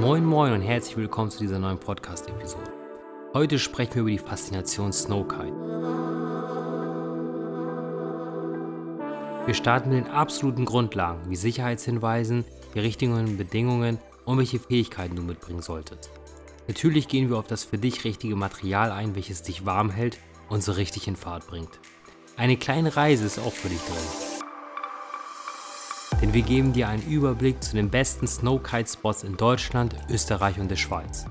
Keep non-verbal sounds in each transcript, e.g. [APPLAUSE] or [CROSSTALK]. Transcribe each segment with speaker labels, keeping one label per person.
Speaker 1: Moin Moin und herzlich willkommen zu dieser neuen Podcast-Episode. Heute sprechen wir über die Faszination Snowkite. Wir starten mit den absoluten Grundlagen wie Sicherheitshinweisen, die richtigen Bedingungen und welche Fähigkeiten du mitbringen solltest. Natürlich gehen wir auf das für dich richtige Material ein, welches dich warm hält und so richtig in Fahrt bringt. Eine kleine Reise ist auch für dich drin denn wir geben dir einen Überblick zu den besten Snowkite-Spots in Deutschland, Österreich und der Schweiz.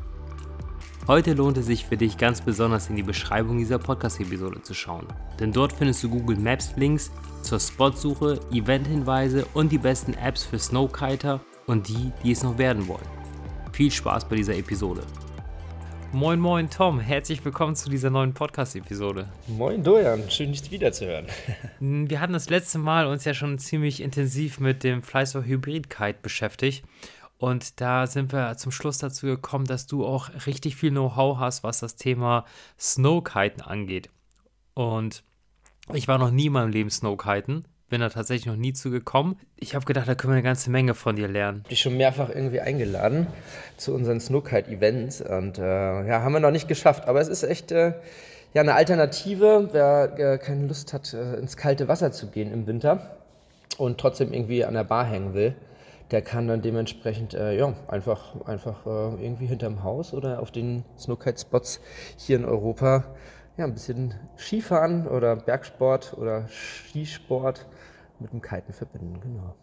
Speaker 1: Heute lohnt es sich für dich ganz besonders in die Beschreibung dieser Podcast-Episode zu schauen, denn dort findest du Google Maps Links zur Spotsuche, Eventhinweise und die besten Apps für Snowkiter und die, die es noch werden wollen. Viel Spaß bei dieser Episode. Moin, moin, Tom. Herzlich willkommen zu dieser neuen Podcast-Episode.
Speaker 2: Moin, Dojan. Schön, dich wiederzuhören. [LAUGHS]
Speaker 1: Wir hatten das letzte Mal uns ja schon ziemlich intensiv mit dem Fleißer Hybrid-Kite beschäftigt. Und da sind wir zum Schluss dazu gekommen, dass du auch richtig viel Know-how hast, was das Thema Snowkiten angeht. Und ich war noch nie in meinem Leben Snowkiten bin da tatsächlich noch nie zu gekommen. Ich habe gedacht, da können wir eine ganze Menge von dir lernen. Ich
Speaker 2: habe dich schon mehrfach irgendwie eingeladen zu unseren Snowkite-Events und äh, ja, haben wir noch nicht geschafft, aber es ist echt äh, ja, eine Alternative, wer äh, keine Lust hat, äh, ins kalte Wasser zu gehen im Winter und trotzdem irgendwie an der Bar hängen will. Der kann dann dementsprechend äh, ja, einfach, einfach äh, irgendwie hinterm Haus oder auf den Snowkite-Spots hier in Europa ja, ein bisschen Skifahren oder Bergsport oder Skisport mit dem Kiten verbinden, genau.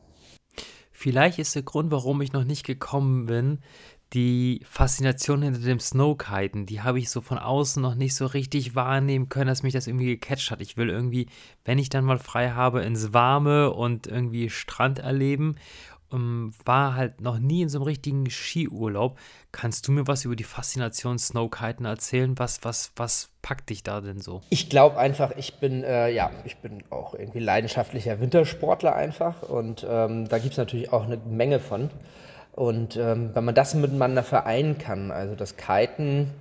Speaker 1: Vielleicht ist der Grund, warum ich noch nicht gekommen bin, die Faszination hinter dem Snowkiten. Die habe ich so von außen noch nicht so richtig wahrnehmen können, dass mich das irgendwie gecatcht hat. Ich will irgendwie, wenn ich dann mal frei habe, ins Warme und irgendwie Strand erleben ähm, war halt noch nie in so einem richtigen Skiurlaub. Kannst du mir was über die Faszination Snowkiten erzählen? Was, was, was packt dich da denn so?
Speaker 2: Ich glaube einfach, ich bin, äh, ja, ich bin auch irgendwie leidenschaftlicher Wintersportler einfach und ähm, da gibt es natürlich auch eine Menge von. Und ähm, wenn man das miteinander vereinen kann, also das Kiten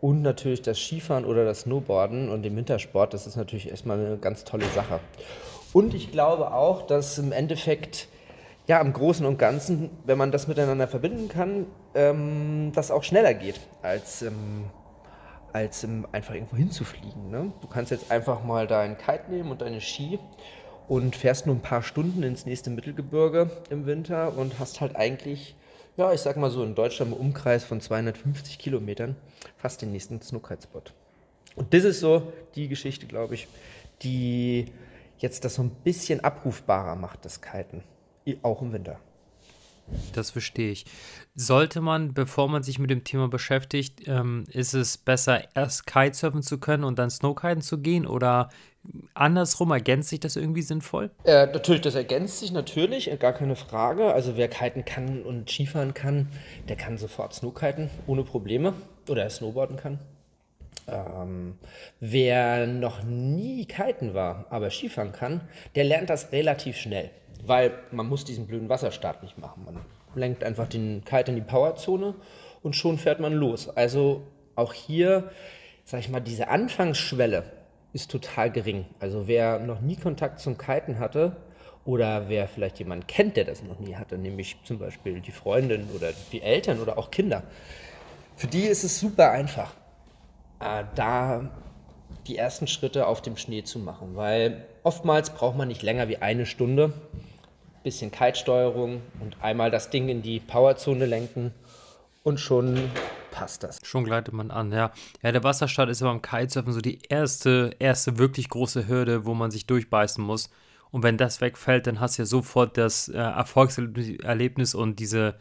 Speaker 2: und natürlich das Skifahren oder das Snowboarden und den Wintersport, das ist natürlich erstmal eine ganz tolle Sache. Und ich glaube auch, dass im Endeffekt ja, im Großen und Ganzen, wenn man das miteinander verbinden kann, ähm, das auch schneller geht, als, ähm, als ähm, einfach irgendwo hinzufliegen. Ne? Du kannst jetzt einfach mal deinen Kite nehmen und deine Ski und fährst nur ein paar Stunden ins nächste Mittelgebirge im Winter und hast halt eigentlich, ja, ich sag mal so in Deutschland im Umkreis von 250 Kilometern fast den nächsten Snowkite-Spot. Und das ist so die Geschichte, glaube ich, die jetzt das so ein bisschen abrufbarer macht, das Kiten. Auch im Winter.
Speaker 1: Das verstehe ich. Sollte man, bevor man sich mit dem Thema beschäftigt, ähm, ist es besser, erst Kitesurfen zu können und dann Snowkiten zu gehen oder andersrum ergänzt sich das irgendwie sinnvoll?
Speaker 2: Äh, natürlich, das ergänzt sich natürlich, äh, gar keine Frage. Also wer kiten kann und Skifahren kann, der kann sofort Snowkiten ohne Probleme oder Snowboarden kann. Ähm, wer noch nie kiten war, aber Skifahren kann, der lernt das relativ schnell weil man muss diesen blöden Wasserstart nicht machen. Man lenkt einfach den Kite in die Powerzone und schon fährt man los. Also auch hier, sag ich mal, diese Anfangsschwelle ist total gering. Also wer noch nie Kontakt zum Kiten hatte oder wer vielleicht jemanden kennt, der das noch nie hatte, nämlich zum Beispiel die Freundin oder die Eltern oder auch Kinder, für die ist es super einfach, äh, da die ersten Schritte auf dem Schnee zu machen, weil oftmals braucht man nicht länger wie eine Stunde, bisschen Kite-Steuerung und einmal das Ding in die Powerzone lenken und schon passt das.
Speaker 1: Schon gleitet man an, ja. Ja, der Wasserstart ist aber beim Kitesurfen so die erste, erste wirklich große Hürde, wo man sich durchbeißen muss. Und wenn das wegfällt, dann hast du ja sofort das äh, Erfolgserlebnis und diese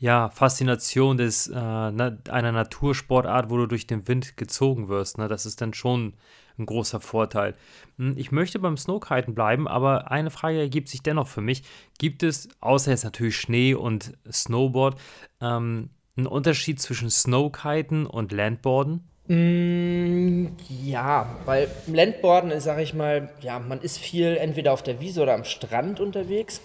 Speaker 1: ja, Faszination des, äh, einer Natursportart, wo du durch den Wind gezogen wirst. Ne? Das ist dann schon ein großer Vorteil. Hm, ich möchte beim Snowkiten bleiben, aber eine Frage ergibt sich dennoch für mich. Gibt es, außer jetzt natürlich Schnee und Snowboard, ähm, einen Unterschied zwischen Snowkiten und Landboarden?
Speaker 2: Mm, ja, weil Landboarden ist, sage ich mal, ja, man ist viel entweder auf der Wiese oder am Strand unterwegs.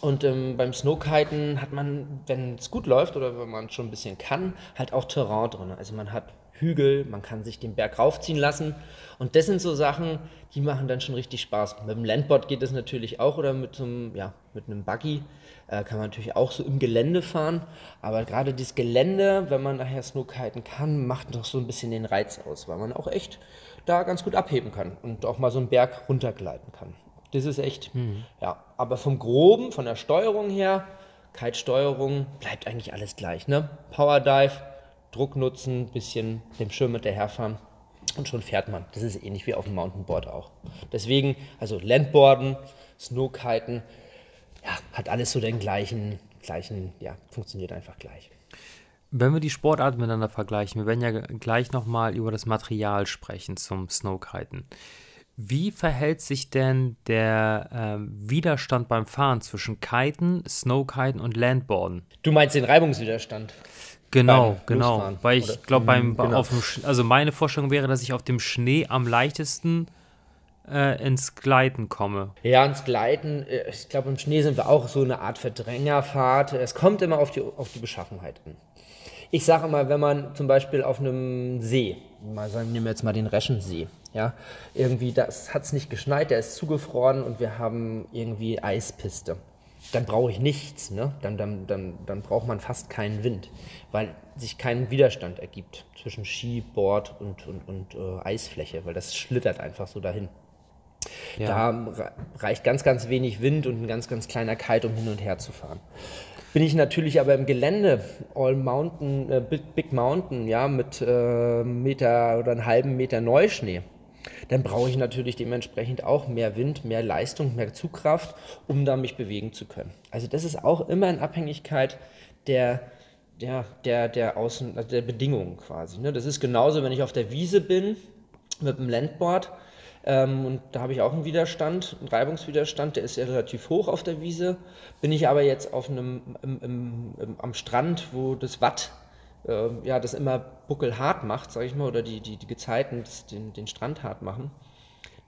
Speaker 2: Und ähm, beim Snowkiten hat man, wenn es gut läuft oder wenn man schon ein bisschen kann, halt auch Terrain drin. Also man hat Hügel, man kann sich den Berg raufziehen lassen. Und das sind so Sachen, die machen dann schon richtig Spaß. Mit dem Landboard geht das natürlich auch oder mit so einem, ja, mit einem Buggy äh, kann man natürlich auch so im Gelände fahren. Aber gerade dieses Gelände, wenn man nachher Snowkiten kann, macht noch so ein bisschen den Reiz aus, weil man auch echt da ganz gut abheben kann und auch mal so einen Berg runtergleiten kann. Das ist echt, mhm. ja. Aber vom Groben, von der Steuerung her, Kite-Steuerung, bleibt eigentlich alles gleich. Ne? Power Dive, Druck nutzen, bisschen dem Schirm hinterherfahren und schon fährt man. Das ist ähnlich wie auf dem Mountainboard auch. Deswegen, also Landboarden, Snowkiten, ja, hat alles so den gleichen, gleichen, ja, funktioniert einfach gleich.
Speaker 1: Wenn wir die Sportarten miteinander vergleichen, wir werden ja gleich nochmal über das Material sprechen zum Snowkiten. Wie verhält sich denn der ähm, Widerstand beim Fahren zwischen Kiten, Snowkiten und Landboarden?
Speaker 2: Du meinst den Reibungswiderstand?
Speaker 1: Genau, genau. Losfahren, Weil ich glaube, beim genau. auf dem, also meine Vorstellung wäre, dass ich auf dem Schnee am leichtesten äh, ins Gleiten komme.
Speaker 2: Ja, ins Gleiten, äh, ich glaube, im Schnee sind wir auch so eine Art Verdrängerfahrt. Es kommt immer auf die, auf die Beschaffenheit an. Ich sage immer, wenn man zum Beispiel auf einem See, mal sagen, nehmen wir jetzt mal den Reschensee, ja, irgendwie, das hat es nicht geschneit, der ist zugefroren und wir haben irgendwie Eispiste. Dann brauche ich nichts, ne? dann, dann, dann, dann braucht man fast keinen Wind, weil sich kein Widerstand ergibt zwischen Ski, Board und, und, und äh, Eisfläche, weil das schlittert einfach so dahin. Ja. Da reicht ganz, ganz wenig Wind und ein ganz, ganz kleiner Kite, um hin und her zu fahren. Bin ich natürlich aber im Gelände, All Mountain, äh, Big, Big, Mountain, ja, mit äh, Meter oder einem halben Meter Neuschnee, dann brauche ich natürlich dementsprechend auch mehr Wind, mehr Leistung, mehr Zugkraft, um da mich bewegen zu können. Also das ist auch immer in Abhängigkeit der, der, der, der, Außen, also der Bedingungen quasi. Ne? Das ist genauso, wenn ich auf der Wiese bin mit dem Landboard, ähm, und da habe ich auch einen Widerstand, einen Reibungswiderstand, der ist ja relativ hoch auf der Wiese. Bin ich aber jetzt auf einem, im, im, im, am Strand, wo das Watt äh, ja, das immer buckelhart macht, sage ich mal, oder die, die, die Gezeiten den, den Strand hart machen,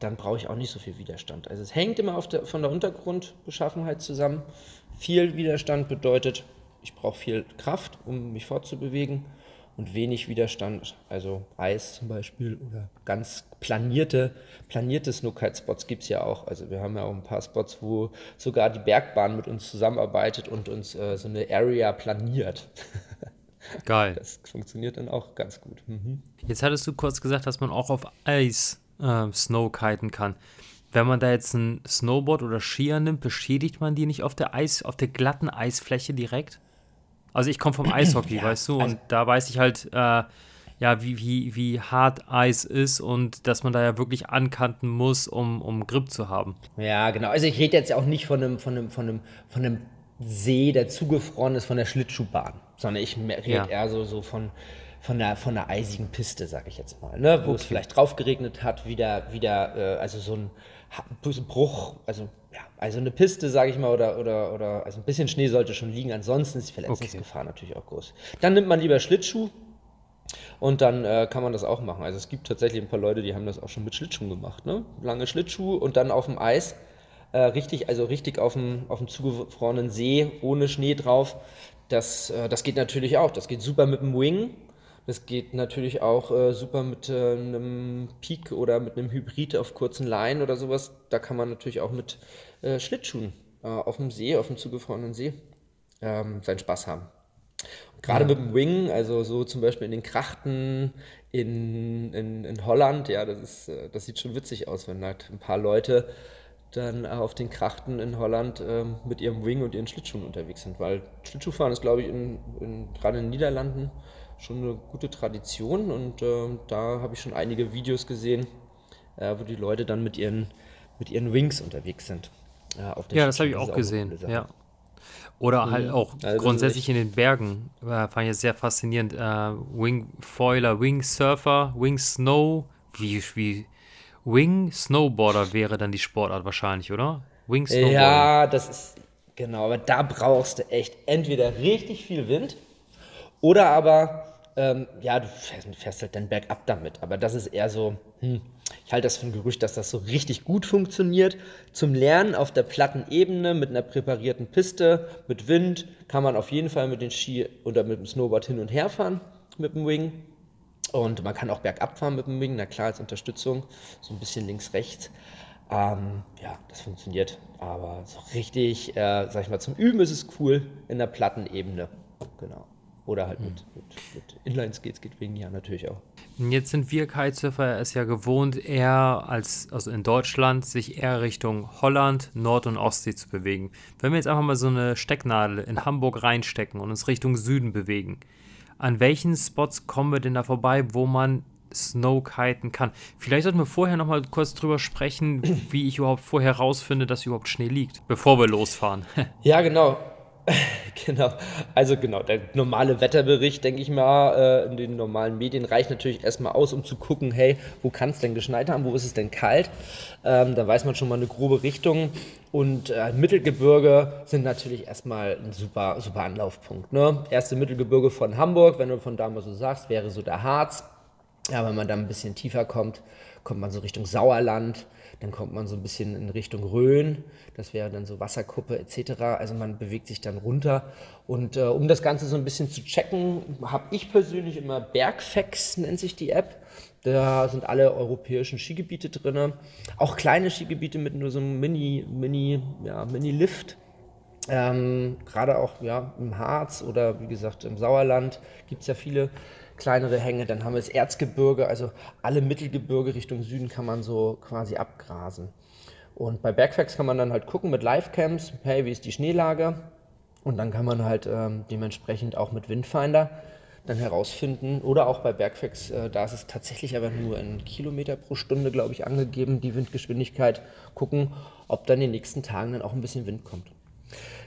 Speaker 2: dann brauche ich auch nicht so viel Widerstand. Also es hängt immer der, von der Untergrundbeschaffenheit zusammen. Viel Widerstand bedeutet, ich brauche viel Kraft, um mich fortzubewegen und wenig Widerstand, also Eis zum Beispiel oder ganz planierte, planierte Snowkite-Spots gibt es ja auch. Also wir haben ja auch ein paar Spots, wo sogar die Bergbahn mit uns zusammenarbeitet und uns äh, so eine Area planiert. [LAUGHS]
Speaker 1: Geil.
Speaker 2: Das funktioniert dann auch ganz gut. Mhm.
Speaker 1: Jetzt hattest du kurz gesagt, dass man auch auf Eis äh, Snowkiten kann. Wenn man da jetzt ein Snowboard oder Skier nimmt, beschädigt man die nicht auf der Eis, auf der glatten Eisfläche direkt? Also ich komme vom [CLEARS THROAT] Eishockey, ja, weißt du, also und da weiß ich halt, äh, ja, wie, wie, wie hart Eis ist und dass man da ja wirklich ankanten muss, um, um Grip zu haben.
Speaker 2: Ja, genau. Also ich rede jetzt auch nicht von einem, von einem, von einem, von einem See, der zugefroren ist von der Schlittschuhbahn, sondern ich rede ja. eher so, so von, von der, von der eisigen Piste, sage ich jetzt mal, ne? wo okay. es vielleicht drauf geregnet hat, wieder, wieder äh, also so ein Bruch, also ja, also eine Piste, sage ich mal, oder, oder, oder also ein bisschen Schnee sollte schon liegen, ansonsten ist die Verletzungsgefahr okay. natürlich auch groß. Dann nimmt man lieber Schlittschuh und dann äh, kann man das auch machen. Also es gibt tatsächlich ein paar Leute, die haben das auch schon mit Schlittschuhen gemacht, ne? Lange Schlittschuh und dann auf dem Eis, äh, richtig, also richtig auf dem, auf dem zugefrorenen See, ohne Schnee drauf. Das, äh, das geht natürlich auch. Das geht super mit dem Wing. Das geht natürlich auch äh, super mit äh, einem Peak oder mit einem Hybrid auf kurzen Leinen oder sowas. Da kann man natürlich auch mit äh, Schlittschuhen äh, auf dem See, auf dem zugefrorenen See, ähm, seinen Spaß haben. Gerade ja. mit dem Wing, also so zum Beispiel in den Krachten in, in, in Holland, ja, das, ist, das sieht schon witzig aus, wenn halt ein paar Leute dann auf den Krachten in Holland ähm, mit ihrem Wing und ihren Schlittschuhen unterwegs sind. Weil Schlittschuhfahren ist, glaube ich, in, in, gerade in den Niederlanden schon eine gute Tradition und äh, da habe ich schon einige Videos gesehen, äh, wo die Leute dann mit ihren, mit ihren Wings unterwegs sind.
Speaker 1: Äh, ja, das habe ich auch gesehen. Ja. Oder mhm. halt auch also grundsätzlich in den Bergen. Äh, fand ich sehr faszinierend. Äh, Wing Foiler, Wing Surfer, Wing Snow. Wie, wie Wing Snowboarder wäre dann die Sportart wahrscheinlich, oder?
Speaker 2: Wing Snowboarder. Ja, das ist genau, aber da brauchst du echt entweder richtig viel Wind oder aber ähm, ja, du fährst, fährst, halt dann bergab damit. Aber das ist eher so, hm, ich halte das für ein Gerücht, dass das so richtig gut funktioniert. Zum Lernen auf der platten Ebene mit einer präparierten Piste, mit Wind, kann man auf jeden Fall mit den Ski oder mit dem Snowboard hin und her fahren, mit dem Wing. Und man kann auch bergab fahren mit dem Wing, na klar, als Unterstützung, so ein bisschen links-rechts. Ähm, ja, das funktioniert. Aber so richtig, äh, sag ich mal, zum Üben ist es cool in der Plattenebene. Genau. Oder halt mit, mit, mit Inline-Skates geht wegen ja natürlich auch.
Speaker 1: Jetzt sind wir Kitesurfer es ja gewohnt, eher als, also in Deutschland, sich eher Richtung Holland, Nord- und Ostsee zu bewegen. Wenn wir jetzt einfach mal so eine Stecknadel in Hamburg reinstecken und uns Richtung Süden bewegen, an welchen Spots kommen wir denn da vorbei, wo man Snowkiten kann? Vielleicht sollten wir vorher noch mal kurz drüber sprechen, wie ich überhaupt vorher rausfinde, dass überhaupt Schnee liegt, bevor wir losfahren. [LAUGHS]
Speaker 2: ja, genau. [LAUGHS] Genau, also genau, der normale Wetterbericht, denke ich mal, äh, in den normalen Medien reicht natürlich erstmal aus, um zu gucken, hey, wo kann es denn geschneit haben, wo ist es denn kalt? Ähm, da weiß man schon mal eine grobe Richtung. Und äh, Mittelgebirge sind natürlich erstmal ein super, super Anlaufpunkt. Ne? Erste Mittelgebirge von Hamburg, wenn du von da mal so sagst, wäre so der Harz. Ja, wenn man dann ein bisschen tiefer kommt, kommt man so Richtung Sauerland. Dann kommt man so ein bisschen in Richtung Rhön, das wäre dann so Wasserkuppe etc. Also man bewegt sich dann runter. Und äh, um das Ganze so ein bisschen zu checken, habe ich persönlich immer Bergfex, nennt sich die App. Da sind alle europäischen Skigebiete drin. Auch kleine Skigebiete mit nur so einem Mini, Mini, ja, Mini-Lift. Ähm, Gerade auch ja, im Harz oder wie gesagt im Sauerland gibt es ja viele kleinere Hänge. Dann haben wir das Erzgebirge, also alle Mittelgebirge Richtung Süden kann man so quasi abgrasen. Und bei Backfacts kann man dann halt gucken mit Livecams, hey, wie ist die Schneelage? Und dann kann man halt ähm, dementsprechend auch mit Windfinder dann herausfinden. Oder auch bei Bergfacts, äh, da ist es tatsächlich aber nur in Kilometer pro Stunde, glaube ich, angegeben, die Windgeschwindigkeit, gucken, ob dann in den nächsten Tagen dann auch ein bisschen Wind kommt.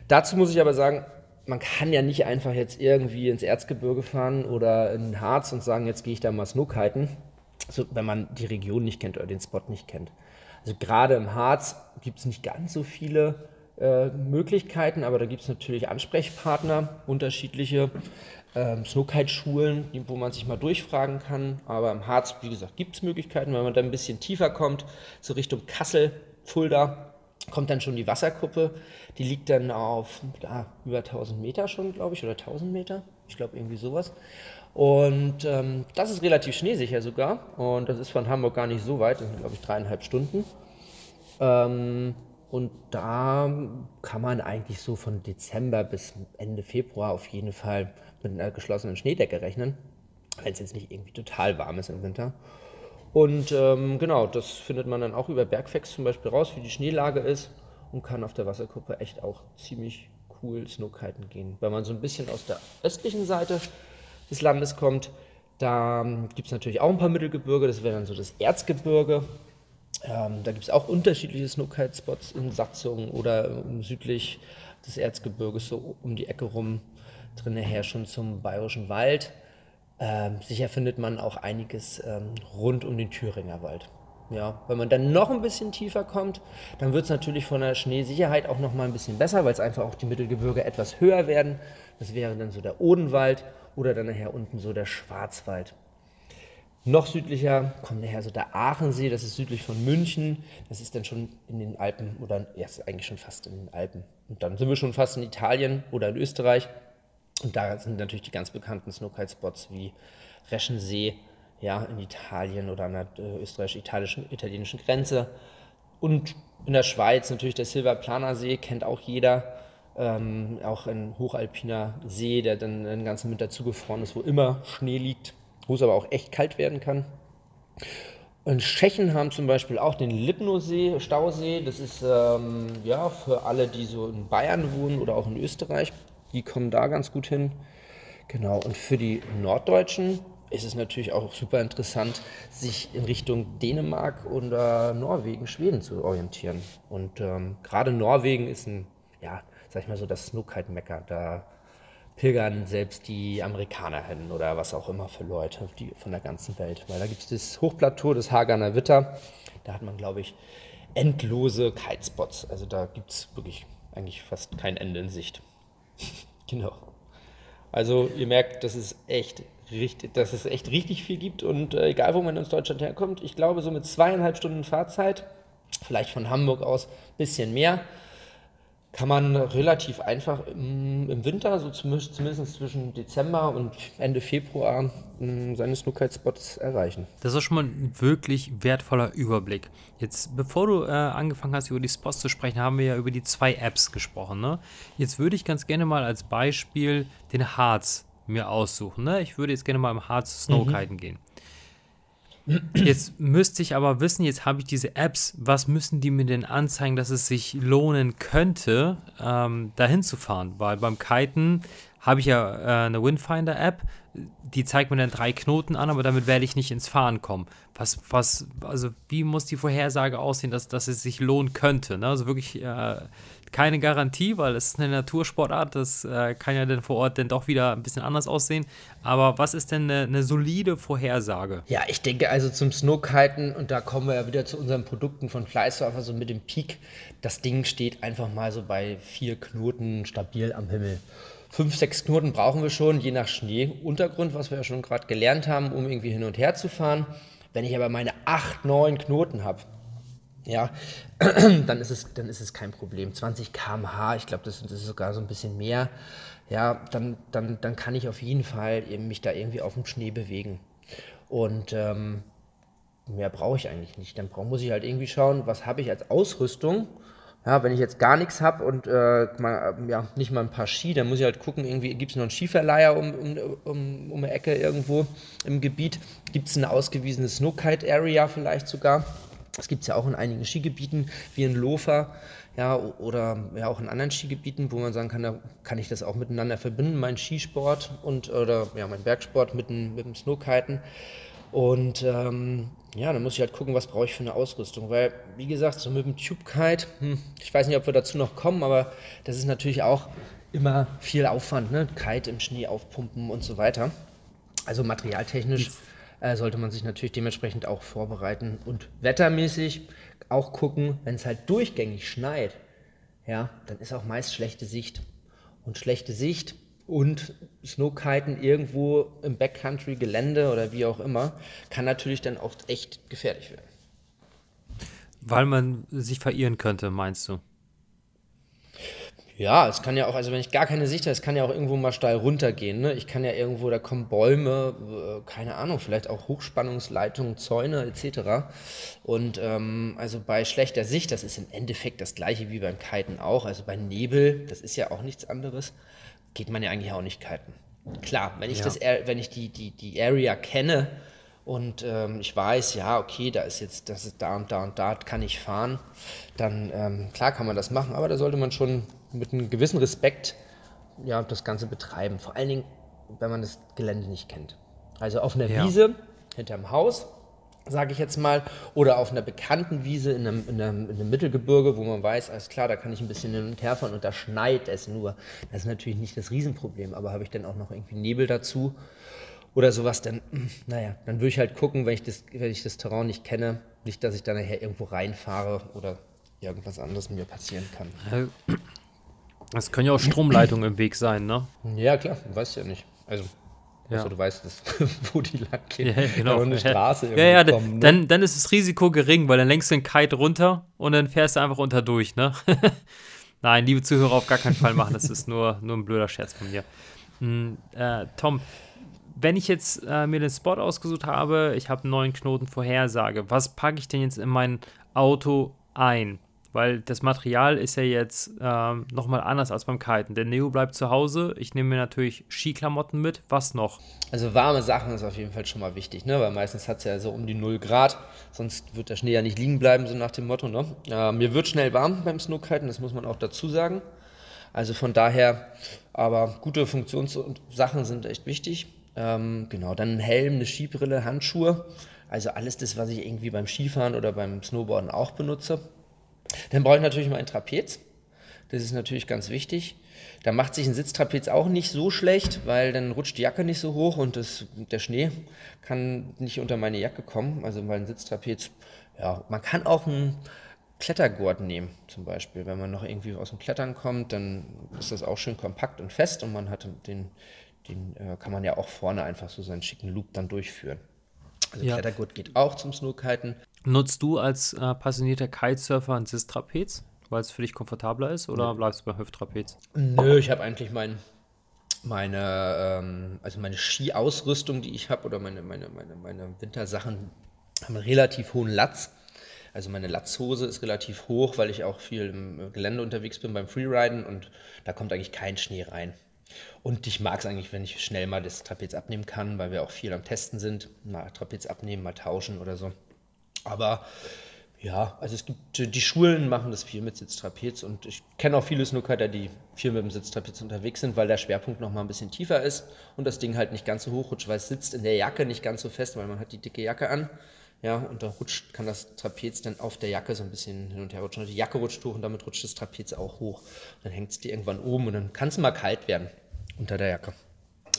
Speaker 2: Dazu muss ich aber sagen, man kann ja nicht einfach jetzt irgendwie ins Erzgebirge fahren oder in Harz und sagen, jetzt gehe ich da mal Snowkiten, also wenn man die Region nicht kennt oder den Spot nicht kennt. Also gerade im Harz gibt es nicht ganz so viele äh, Möglichkeiten, aber da gibt es natürlich Ansprechpartner, unterschiedliche ähm, Snowkite-Schulen, wo man sich mal durchfragen kann. Aber im Harz, wie gesagt, gibt es Möglichkeiten, wenn man da ein bisschen tiefer kommt, so Richtung Kassel, Fulda, kommt dann schon die Wasserkuppe. Die liegt dann auf ja, über 1000 Meter schon, glaube ich, oder 1000 Meter. Ich glaube, irgendwie sowas. Und ähm, das ist relativ schneesicher sogar. Und das ist von Hamburg gar nicht so weit. Das sind, glaube ich, dreieinhalb Stunden. Ähm, und da kann man eigentlich so von Dezember bis Ende Februar auf jeden Fall mit einer geschlossenen Schneedecke rechnen. Wenn es jetzt nicht irgendwie total warm ist im Winter. Und ähm, genau, das findet man dann auch über Bergfex zum Beispiel raus, wie die Schneelage ist und kann auf der Wasserkuppe echt auch ziemlich cool Snowkiten gehen. Wenn man so ein bisschen aus der östlichen Seite des Landes kommt, da ähm, gibt es natürlich auch ein paar Mittelgebirge, das wäre dann so das Erzgebirge. Ähm, da gibt es auch unterschiedliche Snowkite-Spots in Satzungen oder südlich des Erzgebirges, so um die Ecke rum, drin her schon zum Bayerischen Wald. Ähm, sicher findet man auch einiges ähm, rund um den Thüringer Wald. Ja, wenn man dann noch ein bisschen tiefer kommt, dann wird es natürlich von der Schneesicherheit auch noch mal ein bisschen besser, weil es einfach auch die Mittelgebirge etwas höher werden. Das wäre dann so der Odenwald oder dann nachher unten so der Schwarzwald. Noch südlicher kommt nachher so der Aachensee, das ist südlich von München. Das ist dann schon in den Alpen oder ja, ist eigentlich schon fast in den Alpen. Und dann sind wir schon fast in Italien oder in Österreich. Und da sind natürlich die ganz bekannten Snowkite-Spots wie Reschensee ja, in Italien oder an der äh, österreichisch-italienischen Grenze. Und in der Schweiz natürlich der Silberplaner See, kennt auch jeder. Ähm, auch ein hochalpiner See, der dann den ganzen Winter zugefroren ist, wo immer Schnee liegt, wo es aber auch echt kalt werden kann. Und Tschechen haben zum Beispiel auch den Lipno-See, Stausee. Das ist ähm, ja für alle, die so in Bayern wohnen oder auch in Österreich die kommen da ganz gut hin. Genau, und für die Norddeutschen ist es natürlich auch super interessant, sich in Richtung Dänemark oder Norwegen, Schweden zu orientieren. Und ähm, gerade Norwegen ist ein, ja, sag ich mal so, das Snowkite-Mecker. Da pilgern selbst die Amerikaner hin oder was auch immer für Leute die, von der ganzen Welt. Weil da gibt es das Hochplateau des Haganer Witter. Da hat man, glaube ich, endlose Kitespots. Also da gibt es wirklich eigentlich fast kein Ende in Sicht. [LAUGHS] Genau. Also ihr merkt, dass es echt richtig, dass es echt richtig viel gibt und äh, egal wo man aus Deutschland herkommt, ich glaube so mit zweieinhalb Stunden Fahrzeit, vielleicht von Hamburg aus ein bisschen mehr, kann man relativ einfach im, im Winter, so zumindest, zumindest zwischen Dezember und Ende Februar, m, seine Snookite-Spots erreichen.
Speaker 1: Das ist schon mal ein wirklich wertvoller Überblick. Jetzt, bevor du äh, angefangen hast, über die Spots zu sprechen, haben wir ja über die zwei Apps gesprochen. Ne? Jetzt würde ich ganz gerne mal als Beispiel den Harz mir aussuchen. Ne? Ich würde jetzt gerne mal im Harz Snowkiten gehen. Jetzt müsste ich aber wissen, jetzt habe ich diese Apps, was müssen die mir denn anzeigen, dass es sich lohnen könnte, ähm, dahin zu fahren? Weil beim Kiten habe ich ja äh, eine Windfinder-App, die zeigt mir dann drei Knoten an, aber damit werde ich nicht ins Fahren kommen. Was, was, also wie muss die Vorhersage aussehen, dass, dass es sich lohnen könnte? Ne? Also wirklich äh, keine Garantie, weil es ist eine Natursportart, das äh, kann ja dann vor Ort dann doch wieder ein bisschen anders aussehen. Aber was ist denn eine, eine solide Vorhersage?
Speaker 2: Ja, ich denke also zum Snowkiten, und da kommen wir ja wieder zu unseren Produkten von Fleißsurfer, so mit dem Peak, das Ding steht einfach mal so bei vier Knoten stabil am Himmel. Fünf, sechs Knoten brauchen wir schon, je nach Schneeuntergrund, was wir ja schon gerade gelernt haben, um irgendwie hin und her zu fahren. Wenn ich aber meine acht, neun Knoten habe, ja, [CLEARS THROAT] dann ist es, dann ist es kein Problem. 20 km/h, ich glaube, das, das, ist sogar so ein bisschen mehr. Ja, dann, dann, dann kann ich auf jeden Fall mich da irgendwie auf dem Schnee bewegen. Und ähm, mehr brauche ich eigentlich nicht. Dann brauch, muss ich halt irgendwie schauen, was habe ich als Ausrüstung. Ja, wenn ich jetzt gar nichts habe und äh, mal, ja, nicht mal ein paar Ski, dann muss ich halt gucken, irgendwie gibt es noch einen Skiverleiher um, um, um, um eine Ecke irgendwo im Gebiet. Gibt es eine ausgewiesene Snowkite-Area vielleicht sogar? Das gibt es ja auch in einigen Skigebieten, wie in Lofer, ja, oder ja auch in anderen Skigebieten, wo man sagen kann, da kann ich das auch miteinander verbinden, mein Skisport und oder ja, mein Bergsport mit dem, mit dem Snowkiten. Und ähm, ja, dann muss ich halt gucken, was brauche ich für eine Ausrüstung. Weil, wie gesagt, so mit dem Tube Kite, hm, ich weiß nicht, ob wir dazu noch kommen, aber das ist natürlich auch immer viel Aufwand, ne? Kite im Schnee aufpumpen und so weiter. Also materialtechnisch äh, sollte man sich natürlich dementsprechend auch vorbereiten und wettermäßig auch gucken, wenn es halt durchgängig schneit, ja, dann ist auch meist schlechte Sicht. Und schlechte Sicht und Snowkiten irgendwo im Backcountry-Gelände oder wie auch immer, kann natürlich dann auch echt gefährlich werden.
Speaker 1: Weil man sich verirren könnte, meinst du?
Speaker 2: Ja, es kann ja auch, also wenn ich gar keine Sicht habe, es kann ja auch irgendwo mal steil runtergehen. Ne? Ich kann ja irgendwo, da kommen Bäume, äh, keine Ahnung, vielleicht auch Hochspannungsleitungen, Zäune etc. Und ähm, also bei schlechter Sicht, das ist im Endeffekt das gleiche wie beim Kiten auch. Also bei Nebel, das ist ja auch nichts anderes, geht man ja eigentlich auch nicht kiten. Klar, wenn ich, ja. das, wenn ich die, die, die Area kenne und ähm, ich weiß, ja, okay, da ist jetzt, das ist da und da und da kann ich fahren, dann ähm, klar kann man das machen, aber da sollte man schon mit einem gewissen Respekt ja, das Ganze betreiben. Vor allen Dingen, wenn man das Gelände nicht kennt. Also auf einer ja. Wiese hinterm Haus, sage ich jetzt mal, oder auf einer bekannten Wiese in einem, in, einem, in einem, Mittelgebirge, wo man weiß, alles klar, da kann ich ein bisschen hin und her fahren und da schneit es nur. Das ist natürlich nicht das Riesenproblem, aber habe ich dann auch noch irgendwie Nebel dazu oder sowas, dann, [CLEARS THROAT] naja, dann würde ich halt gucken, wenn ich, das, wenn ich das Terrain nicht kenne, nicht, dass ich da nachher irgendwo reinfahre oder irgendwas anderes mir passieren kann.
Speaker 1: Es können ja auch Stromleitungen im Weg sein, ne?
Speaker 2: Ja, klar, du weißt ja nicht. Also, ja. Also du weißt, das, [LAUGHS] wo die lang gehen.
Speaker 1: Ja, genau. eine Straße ja, ja, kommen, ne? dann, dann ist das Risiko gering, weil dann lenkst du den Kite runter und dann fährst du einfach unter durch, ne? [LAUGHS] Nein, liebe Zuhörer, auf gar keinen Fall machen. Das ist nur, nur ein blöder Scherz von mir. Hm, äh, Tom, wenn ich jetzt äh, mir den Spot ausgesucht habe, ich habe einen neuen Knoten Vorhersage, was packe ich denn jetzt in mein Auto ein? Weil das Material ist ja jetzt ähm, nochmal anders als beim Kiten. Der Neo bleibt zu Hause. Ich nehme mir natürlich Skiklamotten mit. Was noch?
Speaker 2: Also warme Sachen ist auf jeden Fall schon mal wichtig, ne? weil meistens hat es ja so um die 0 Grad. Sonst wird der Schnee ja nicht liegen bleiben, so nach dem Motto. Ne? Äh, mir wird schnell warm beim Snowkiten, das muss man auch dazu sagen. Also von daher, aber gute Funktionssachen sind echt wichtig. Ähm, genau, dann ein Helm, eine Skibrille, Handschuhe. Also alles das, was ich irgendwie beim Skifahren oder beim Snowboarden auch benutze. Dann brauche ich natürlich mal ein Trapez. Das ist natürlich ganz wichtig. Da macht sich ein Sitztrapez auch nicht so schlecht, weil dann rutscht die Jacke nicht so hoch und das, der Schnee kann nicht unter meine Jacke kommen. Also weil ein Sitztrapez, ja, man kann auch einen Klettergurt nehmen, zum Beispiel. Wenn man noch irgendwie aus dem Klettern kommt, dann ist das auch schön kompakt und fest und man hat den, den äh, kann man ja auch vorne einfach so seinen schicken Loop dann durchführen. Also ja. Klettergurt geht auch zum Snowkiten.
Speaker 1: Nutzt du als äh, passionierter Kitesurfer ein Sistrapez? weil es für dich komfortabler ist oder bleibst du beim Hüfttrapez?
Speaker 2: Nö, ich habe eigentlich mein, meine, ähm, also meine Skiausrüstung, die ich habe, oder meine, meine, meine, meine Wintersachen haben einen relativ hohen Latz. Also meine Latzhose ist relativ hoch, weil ich auch viel im Gelände unterwegs bin beim Freeriden und da kommt eigentlich kein Schnee rein. Und ich mag es eigentlich, wenn ich schnell mal das Trapez abnehmen kann, weil wir auch viel am Testen sind. Mal Trapez abnehmen, mal tauschen oder so. Aber ja, also es gibt, die Schulen machen das viel mit Sitztrapez und ich kenne auch viele Snookerter, die viel mit dem Sitztrapez unterwegs sind, weil der Schwerpunkt noch mal ein bisschen tiefer ist und das Ding halt nicht ganz so hoch rutscht, weil es sitzt in der Jacke nicht ganz so fest, weil man hat die dicke Jacke an ja, und da rutscht, kann das Trapez dann auf der Jacke so ein bisschen hin und her rutschen. Die Jacke rutscht hoch und damit rutscht das Trapez auch hoch. Dann hängt es dir irgendwann oben und dann kann es mal kalt werden unter der Jacke.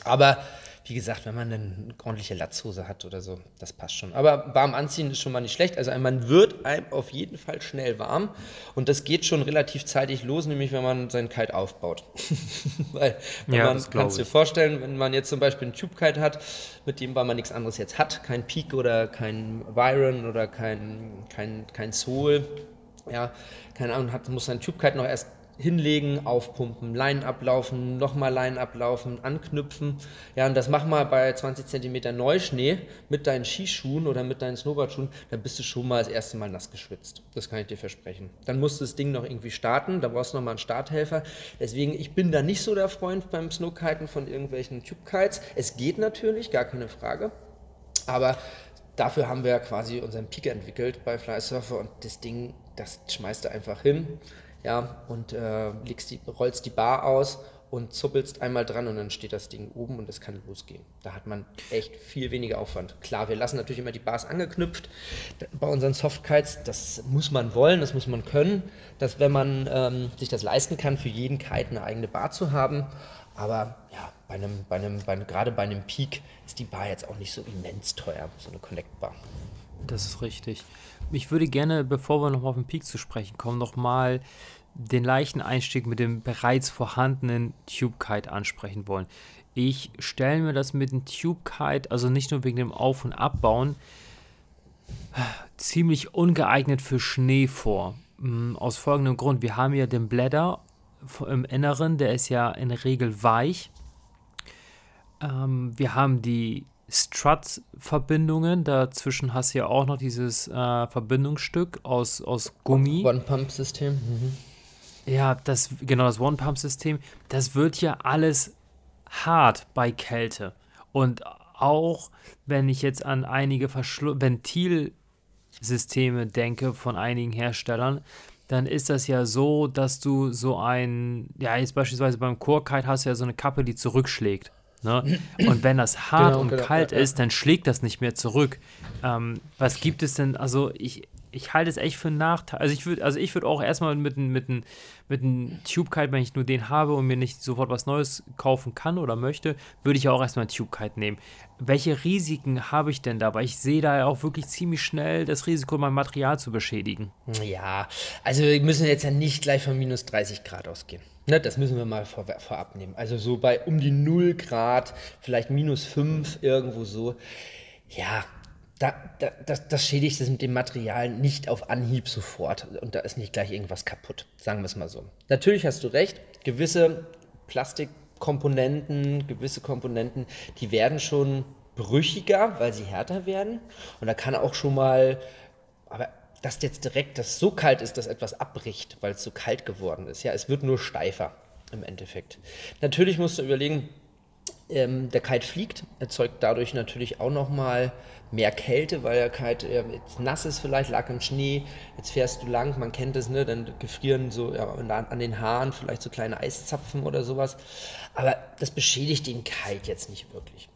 Speaker 2: Aber wie gesagt, wenn man eine ordentliche Latzhose hat oder so, das passt schon. Aber warm anziehen ist schon mal nicht schlecht. Also man wird einem auf jeden Fall schnell warm und das geht schon relativ zeitig los, nämlich wenn man seinen Kite aufbaut. [LAUGHS] Weil
Speaker 1: Ja,
Speaker 2: man
Speaker 1: glaub
Speaker 2: kannst dir vorstellen, wenn man jetzt zum Beispiel einen Tube Kite hat, mit dem weil man nichts anderes jetzt hat, kein Peak oder kein Byron oder kein kein kein Soul, ja, keine Ahnung, hat, muss sein Tube Kite noch erst hinlegen, aufpumpen, Line ablaufen, nochmal Line ablaufen, anknüpfen. Ja, und das mach mal bei 20 cm Neuschnee mit deinen Skischuhen oder mit deinen Snowboardschuhen, dann bist du schon mal das erste Mal nass geschwitzt. Das kann ich dir versprechen. Dann musst du das Ding noch irgendwie starten, da brauchst du nochmal einen Starthelfer. Deswegen, ich bin da nicht so der Freund beim Snowkiten von irgendwelchen Tube-Kites. Es geht natürlich, gar keine Frage. Aber dafür haben wir ja quasi unseren Peak entwickelt bei Fly Surfer und das Ding, das schmeißt du einfach hin, ja, und äh, legst die, rollst die Bar aus und zuppelst einmal dran und dann steht das Ding oben und es kann losgehen. Da hat man echt viel weniger Aufwand. Klar, wir lassen natürlich immer die Bars angeknüpft bei unseren Softkites. Das muss man wollen, das muss man können, dass wenn man ähm, sich das leisten kann, für jeden Kite eine eigene Bar zu haben. Aber ja, bei einem, bei einem, bei, gerade bei einem Peak ist die Bar jetzt auch nicht so immens teuer, so eine Connect-Bar.
Speaker 1: Das ist richtig. Ich würde gerne, bevor wir nochmal auf den Peak zu sprechen kommen, nochmal den leichten Einstieg mit dem bereits vorhandenen Tube Kite ansprechen wollen. Ich stelle mir das mit dem Tube Kite, also nicht nur wegen dem Auf- und Abbauen, ziemlich ungeeignet für Schnee vor. Mm, Aus folgendem Grund. Wir haben ja den Blätter im Inneren, der ist ja in der Regel weich. Ähm, wir haben die Strut-Verbindungen. Dazwischen hast du ja auch noch dieses äh, Verbindungsstück aus, aus Gummi.
Speaker 2: One-Pump-System. Mhm.
Speaker 1: Ja, das, genau, das One-Pump-System, das wird ja alles hart bei Kälte. Und auch wenn ich jetzt an einige Verschlu Ventilsysteme denke von einigen Herstellern, dann ist das ja so, dass du so ein, ja, jetzt beispielsweise beim Core-Kite hast du ja so eine Kappe, die zurückschlägt. Ne? Und wenn das hart
Speaker 2: Genau,
Speaker 1: und
Speaker 2: genau,
Speaker 1: kalt
Speaker 2: ja.
Speaker 1: ist, dann schlägt das nicht mehr zurück. Ähm, was gibt es denn? Also ich, ich halte es echt für einen Nachteil. Also ich würde, also ich würde auch erstmal mit einem mit einem mit einem Tube Kite, wenn ich nur den habe und mir nicht sofort was Neues kaufen kann oder möchte, würde ich auch erstmal einen Tube Kite nehmen. Welche Risiken habe ich denn da? Weil ich sehe da ja auch wirklich ziemlich schnell das Risiko, mein Material zu beschädigen.
Speaker 2: Ja, also wir müssen jetzt ja nicht gleich von minus 30 Grad ausgehen. Ne, das müssen wir mal vor, vorab nehmen. Also so bei um die 0 Grad, vielleicht minus 5, irgendwo so. Ja, da, da, das, das schädigt es mit dem Material nicht auf Anhieb sofort. Und da ist nicht gleich irgendwas kaputt, sagen wir es mal so. Natürlich hast du recht, gewisse Plastikkomponenten, gewisse Komponenten, die werden schon brüchiger, weil sie härter werden. Und da kann auch schon mal, aber dass jetzt direkt das so kalt ist, dass etwas abbricht, weil es so kalt geworden ist. Ja, es wird nur steifer im Endeffekt. Natürlich musst du überlegen, ähm, der Kite fliegt, erzeugt dadurch natürlich auch nochmal mehr Kälte, weil der Kite ähm, jetzt nass ist vielleicht, lag im Schnee, jetzt fährst du lang, man kennt es, ne, dann gefrieren so ja, an den Haaren vielleicht so kleine Eiszapfen oder sowas. Aber das beschädigt den Kite jetzt nicht wirklich.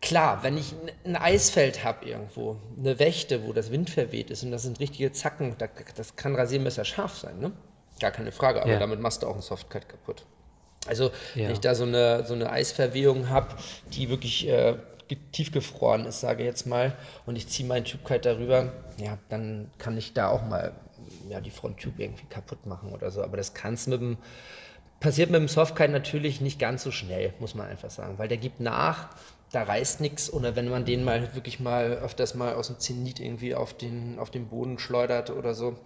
Speaker 2: Klar, wenn ich ein Eisfeld habe irgendwo, eine Wächte, wo das Wind verweht ist und das sind richtige Zacken, da, das kann Rasiermesser scharf sein, ne? Gar keine Frage, aber
Speaker 1: Ja.
Speaker 2: damit machst du auch einen Softcut kaputt. Also,
Speaker 1: Ja.
Speaker 2: wenn ich da so eine, so eine Eisverwehung habe, die wirklich äh, ge- tiefgefroren ist, sage ich jetzt mal, und ich ziehe meinen Tube Kite darüber, ja, dann kann ich da auch mal ja, die Fronttube irgendwie kaputt machen oder so. Aber das kannst mit dem, passiert mit dem Softkite natürlich nicht ganz so schnell, muss man einfach sagen, weil der gibt nach, da reißt nichts oder wenn man den mal wirklich mal öfters mal aus dem Zenit irgendwie auf den, auf den Boden schleudert oder so,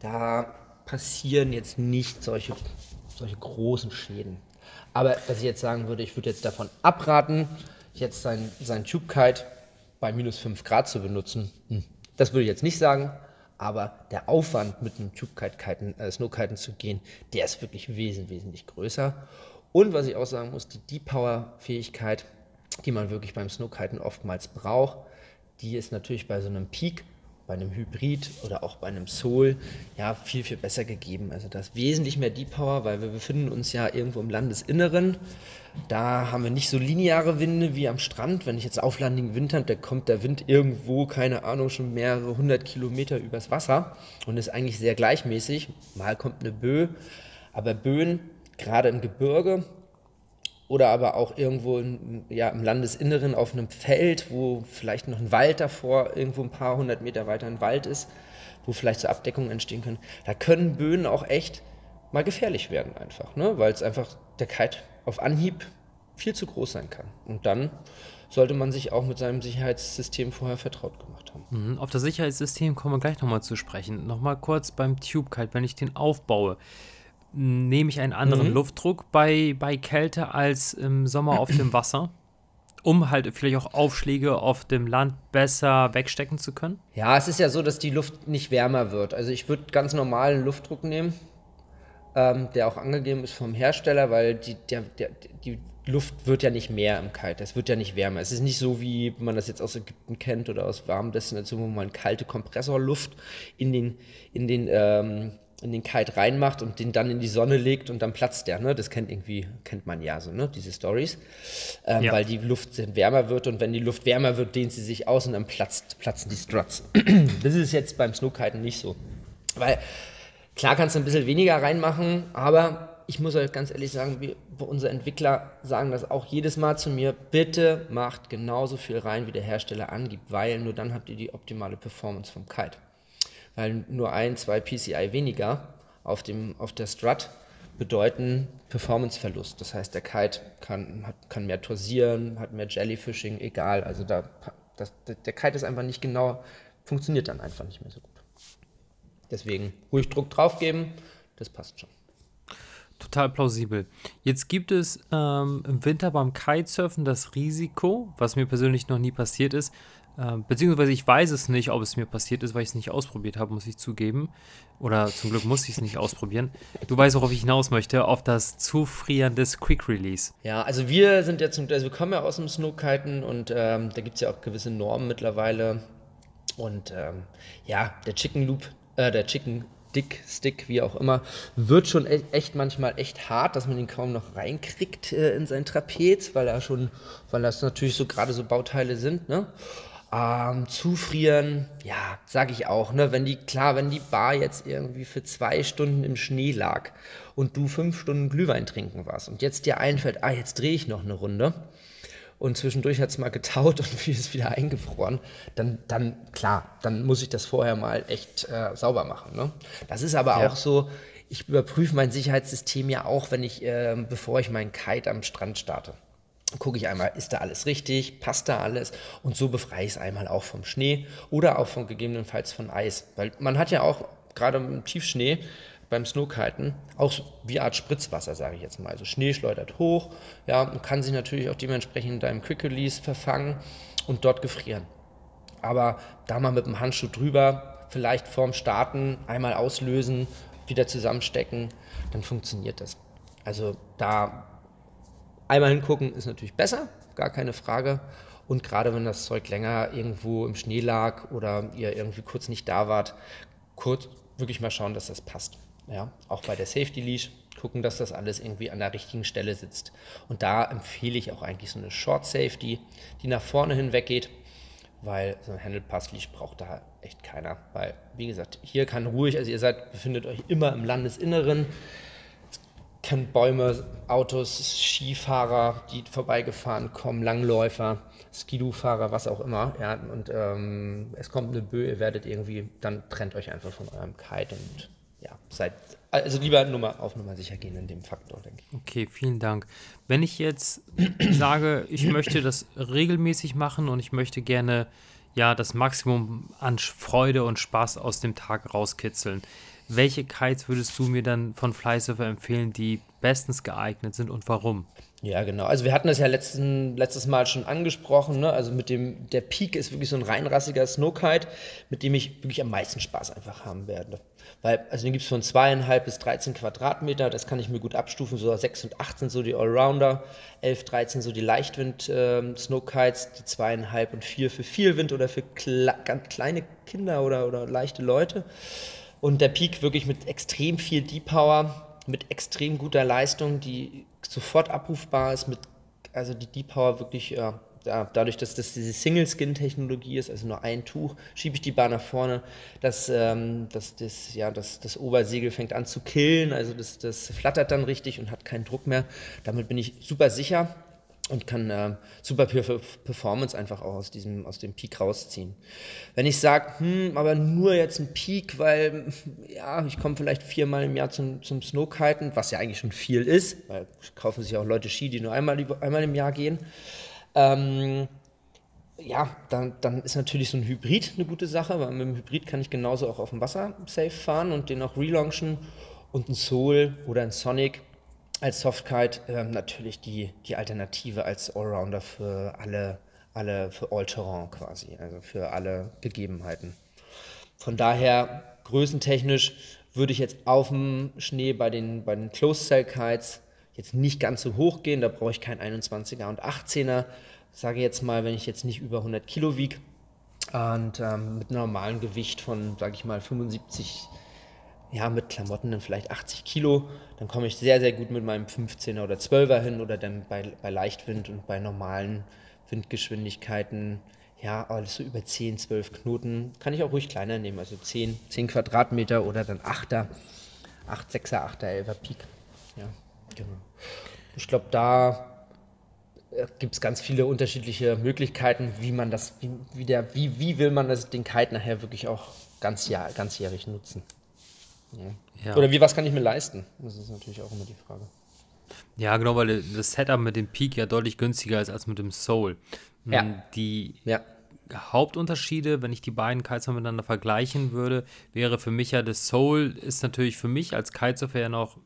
Speaker 2: da passieren jetzt nicht solche, solche großen Schäden. Aber was ich jetzt sagen würde, ich würde jetzt davon abraten, jetzt sein, sein Tube Kite bei minus 5 Grad zu benutzen. Hm. Das würde ich jetzt nicht sagen, aber der Aufwand mit einem Tube Kite äh, Snowkiten zu gehen, der ist wirklich wesentlich, wesentlich größer. Und was ich auch sagen muss, die Deep Power Fähigkeit, die man wirklich beim Snowkiten oftmals braucht, die ist natürlich bei so einem Peak bei einem Hybrid oder auch bei einem Soul ja viel, viel besser gegeben. Also da ist wesentlich mehr Deep Power, weil wir befinden uns ja irgendwo im Landesinneren. Da haben wir nicht so lineare Winde wie am Strand. Wenn ich jetzt auflandigen Wind habe, da kommt der Wind irgendwo, keine Ahnung, schon mehrere hundert Kilometer übers Wasser und ist eigentlich sehr gleichmäßig. Mal kommt eine Böe, aber Böen, gerade im Gebirge, oder aber auch irgendwo in, ja, im Landesinneren auf einem Feld, wo vielleicht noch ein Wald davor, irgendwo ein paar hundert Meter weiter ein Wald ist, wo vielleicht so Abdeckungen entstehen können. Da können Böen auch echt mal gefährlich werden einfach, ne? weil es einfach der Kite auf Anhieb viel zu groß sein kann. Und dann sollte man sich auch mit seinem Sicherheitssystem vorher vertraut gemacht haben.
Speaker 1: Mhm, auf das Sicherheitssystem kommen wir gleich nochmal zu sprechen. Nochmal kurz beim Tube Kite, wenn ich den aufbaue nehme ich einen anderen mhm. Luftdruck bei, bei Kälte als im Sommer auf dem Wasser, um halt vielleicht auch Aufschläge auf dem Land besser wegstecken zu können?
Speaker 2: Ja, es ist ja so, dass die Luft nicht wärmer wird. Also ich würde ganz normalen Luftdruck nehmen, ähm, der auch angegeben ist vom Hersteller, weil die, der, der, die Luft wird ja nicht mehr im Kalt, es wird ja nicht wärmer. Es ist nicht so, wie man das jetzt aus Ägypten kennt oder aus warmen Destinationen, wo man kalte Kompressorluft in den, in den ähm, in den Kite reinmacht und den dann in die Sonne legt und dann platzt der. Ne? Das kennt irgendwie, kennt man ja so, ne? diese Stories. Ähm, ja. Weil die Luft wärmer wird und wenn die Luft wärmer wird, dehnt sie sich aus und dann platzt, platzen die Struts. [CLEARS THROAT] das ist jetzt beim Snowkiten nicht so. Weil klar kannst du ein bisschen weniger reinmachen, aber ich muss euch ganz ehrlich sagen, wir, unsere Entwickler sagen das auch jedes Mal zu mir, bitte macht genauso viel rein, wie der Hersteller angibt, weil nur dann habt ihr die optimale Performance vom Kite weil nur ein, zwei PCI weniger auf, dem, auf der Strut bedeuten Performanceverlust. Das heißt, der Kite kann, hat, kann mehr torsieren, hat mehr Jellyfishing, egal. Also da, das, der Kite ist einfach nicht genau, funktioniert dann einfach nicht mehr so gut. Deswegen ruhig Druck drauf geben, das passt schon.
Speaker 1: Total plausibel. Jetzt gibt es ähm, im Winter beim Kitesurfen das Risiko, was mir persönlich noch nie passiert ist, äh, beziehungsweise ich weiß es nicht, ob es mir passiert ist, weil ich es nicht ausprobiert habe, muss ich zugeben. Oder zum Glück muss ich es nicht ausprobieren. Du weißt, worauf ich hinaus möchte, auf das Zufrieren des Quick Release.
Speaker 2: Ja, also wir sind ja zum also wir kommen ja aus dem Snowkiten und ähm, da gibt es ja auch gewisse Normen mittlerweile. Und ähm, ja, der Chicken Loop, äh, der Chicken Dick, Stick, wie auch immer, wird schon e-, echt manchmal echt hart, dass man ihn kaum noch reinkriegt äh, in sein Trapez, weil er schon, weil das natürlich so gerade so Bauteile sind, ne? Ähm, zufrieren, ja, sage ich auch. Ne? Wenn die, klar, wenn die Bar jetzt irgendwie für zwei Stunden im Schnee lag und du fünf Stunden Glühwein trinken warst und jetzt dir einfällt, ah, jetzt drehe ich noch eine Runde und zwischendurch hat es mal getaut und [LAUGHS] wie ist wieder eingefroren, dann, dann klar, dann muss ich das vorher mal echt äh, sauber machen. Ne? Das ist aber ja. auch so, ich überprüfe mein Sicherheitssystem ja auch, wenn ich, äh, bevor ich meinen Kite am Strand starte gucke ich einmal, ist da alles richtig, passt da alles und so befreie ich es einmal auch vom Schnee oder auch von gegebenenfalls von Eis, weil man hat ja auch gerade im Tiefschnee beim Snowkiten auch wie Art Spritzwasser, sage ich jetzt mal. Also Schnee schleudert hoch, ja, und kann sich natürlich auch dementsprechend in deinem Quick Release verfangen und dort gefrieren. Aber da mal mit dem Handschuh drüber, vielleicht vorm Starten einmal auslösen, wieder zusammenstecken, dann funktioniert das. Also da Einmal hingucken ist natürlich besser, gar keine Frage. Und gerade wenn das Zeug länger irgendwo im Schnee lag oder ihr irgendwie kurz nicht da wart, kurz wirklich mal schauen, dass das passt. Ja, auch bei der Safety Leash gucken, dass das alles irgendwie an der richtigen Stelle sitzt. Und da empfehle ich auch eigentlich so eine Short Safety, die nach vorne hinweg geht, weil so ein Handle Pass Leash braucht da echt keiner. Weil, wie gesagt, hier kann ruhig, also ihr seid, befindet euch immer im Landesinneren können Bäume, Autos, Skifahrer, die vorbeigefahren kommen, Langläufer, Skidoo-Fahrer, was auch immer. Ja, und ähm, es kommt eine Böe, ihr werdet irgendwie, dann trennt euch einfach von eurem Kite und ja, seid, also lieber Nummer auf Nummer sicher gehen in dem Faktor, denke ich.
Speaker 1: Okay, vielen Dank. Wenn ich jetzt [CLEARS THROAT] sage, ich möchte das regelmäßig machen und ich möchte gerne ja das Maximum an Freude und Spaß aus dem Tag rauskitzeln, welche Kites würdest du mir dann von Flysurfer empfehlen, die bestens geeignet sind und warum?
Speaker 2: Ja, genau. Also wir hatten das ja letzten, letztes Mal schon angesprochen. Ne? Also mit dem, der Peak ist wirklich so ein reinrassiger Snowkite, mit dem ich wirklich am meisten Spaß einfach haben werde. Weil, also den gibt es von zweieinhalb bis 13 Quadratmeter, das kann ich mir gut abstufen. So 6 und 8 sind so die Allrounder, 11, 13 so die Leichtwind-Snowkites, ähm, die zweieinhalb und vier für viel Wind oder für kle ganz kleine Kinder oder, oder leichte Leute. Und der Peak wirklich mit extrem viel Deep Power, mit extrem guter Leistung, die sofort abrufbar ist, mit, also die Deep Power wirklich, da, dadurch, dass das diese Single-Skin-Technologie ist, also nur ein Tuch, schiebe ich die Bar nach vorne, dass, ähm, dass das, ja, das, das Obersegel fängt an zu killen, also das, das flattert dann richtig und hat keinen Druck mehr. Damit bin ich super sicher und kann äh, super Performance einfach auch aus diesem aus dem Peak rausziehen. Wenn ich sage, hm, aber nur jetzt ein Peak, weil [LAUGHS] ja, ich komme vielleicht viermal im Jahr zum, zum Snowkiten, was ja eigentlich schon viel ist, weil kaufen sich auch Leute Ski, die nur einmal, einmal im Jahr gehen. Ähm, ja, dann, dann ist natürlich so ein Hybrid eine gute Sache, weil mit dem Hybrid kann ich genauso auch auf dem Wasser safe fahren und den auch relaunchen und ein Soul oder ein Sonic als Softkite ähm, natürlich die, die Alternative als Allrounder für alle, alle für All-Terrain quasi, also für alle Gegebenheiten. Von daher, größentechnisch würde ich jetzt auf dem Schnee bei den, bei den Closed-Cell-Kites jetzt nicht ganz so hoch gehen, da brauche ich kein 21er und 18er. Sage jetzt mal, wenn ich jetzt nicht über 100 Kilo wiege und ähm, mit normalem Gewicht von, sage ich mal, 75 ja, mit Klamotten dann vielleicht 80 Kilo, dann komme ich sehr, sehr gut mit meinem 15er oder 12er hin oder dann bei, bei Leichtwind und bei normalen Windgeschwindigkeiten, ja, alles so über 10, 12 Knoten, kann ich auch ruhig kleiner nehmen, also 10, 10 Quadratmeter oder dann 8er, 8, 6er, 8er, 11er Peak. Ja, genau. Ich glaube, da äh, gibt es ganz viele unterschiedliche Möglichkeiten, wie man das, wie, wie, der, wie, wie will man das, den Kite nachher wirklich auch ganzjahr, ganzjährig nutzen. Ja. Oder wie, was kann ich mir leisten? Das ist natürlich auch immer die Frage.
Speaker 1: Ja, genau, weil das Setup mit dem Peak ja deutlich günstiger ist als mit dem Soul. Ja. Hm, die ja. Hauptunterschiede, wenn ich die beiden Kitesurfer miteinander vergleichen würde, wäre für mich ja, das Soul ist natürlich für mich als Kitesurfer ja noch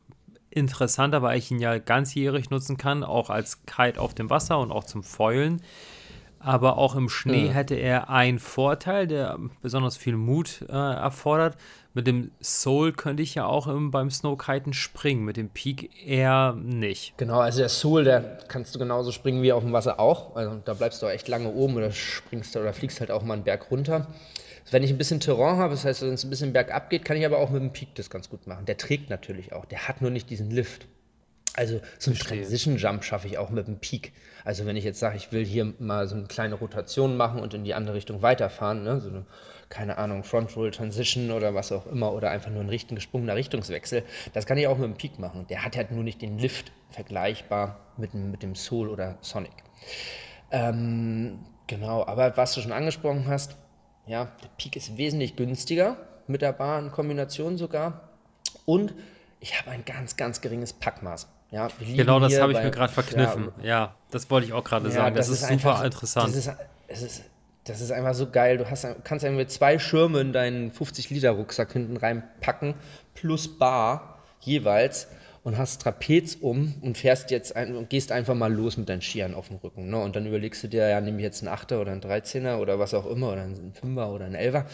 Speaker 1: interessanter, weil ich ihn ja ganzjährig nutzen kann, auch als Kite auf dem Wasser und auch zum Foilen. Aber auch im Schnee ja. hätte er einen Vorteil, der besonders viel Mut äh, erfordert. Mit dem Soul könnte ich ja auch im, beim Snowkiten springen, mit dem Peak eher nicht.
Speaker 2: Genau, also der Soul, der kannst du genauso springen wie auf dem Wasser auch. Also da bleibst du echt lange oben oder springst oder fliegst halt auch mal einen Berg runter. Wenn ich ein bisschen Terrain habe, das heißt, wenn es ein bisschen bergab geht, kann ich aber auch mit dem Peak das ganz gut machen. Der trägt natürlich auch, der hat nur nicht diesen Lift. Also so ein Transition Jump schaffe ich auch mit dem Peak. Also wenn ich jetzt sage, ich will hier mal so eine kleine Rotation machen und in die andere Richtung weiterfahren, ne? so eine keine Ahnung, Front Roll Transition oder was auch immer oder einfach nur ein richten, gesprungener Richtungswechsel. Das kann ich auch mit dem Peak machen. Der hat halt nur nicht den Lift vergleichbar mit, mit dem Soul oder Sonic. Ähm, genau, aber was du schon angesprochen hast, ja, der Peak ist wesentlich günstiger mit der Bar-Kombination sogar. Und ich habe ein ganz, ganz geringes Packmaß. Ja,
Speaker 1: genau, das habe ich mir gerade verkniffen. Ja, ja, das wollte ich auch gerade ja, sagen. Das, das ist, ist, super einfach, interessant.
Speaker 2: Das ist, es ist das ist einfach so geil. Du hast, kannst einfach mit zwei Schirme in deinen 50-Liter-Rucksack hinten reinpacken, plus Bar jeweils und hast Trapez um und fährst jetzt ein, und gehst einfach mal los mit deinen Skiern auf dem Rücken. Ne? Und dann überlegst du dir, ja, nehme ich jetzt einen Achter oder einen 13er oder was auch immer oder einen Fünfer oder einen Elfer.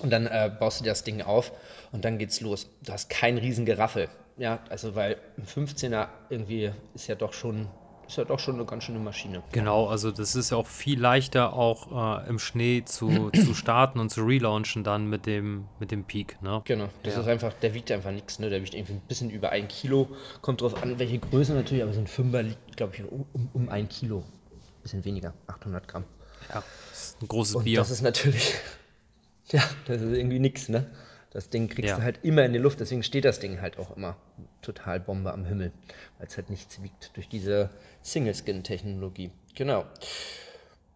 Speaker 2: Und dann äh, baust du dir das Ding auf und dann geht's los. Du hast kein riesen Geraffel. Ja, also weil ein 15er irgendwie ist ja doch schon ist ja doch schon eine ganz schöne Maschine.
Speaker 1: Genau, also das ist ja auch viel leichter auch äh, im Schnee zu, [CLEARS THROAT] zu starten und zu relaunchen dann mit dem, mit dem Peak. Ne?
Speaker 2: Genau, das ja. ist einfach, der wiegt einfach nichts, ne? der wiegt irgendwie ein bisschen über ein Kilo, kommt drauf an, welche Größe natürlich, aber so ein Fünfer liegt, glaube ich, um, um ein Kilo, ein bisschen weniger, 800 Gramm.
Speaker 1: Ja, das ist ein großes
Speaker 2: und
Speaker 1: Bier.
Speaker 2: das ist natürlich, ja, das ist irgendwie nichts, ne? Das Ding kriegst ja. du halt immer in die Luft, deswegen steht das Ding halt auch immer total Bombe am Himmel, weil es halt nichts wiegt durch diese Single-Skin-Technologie. Genau.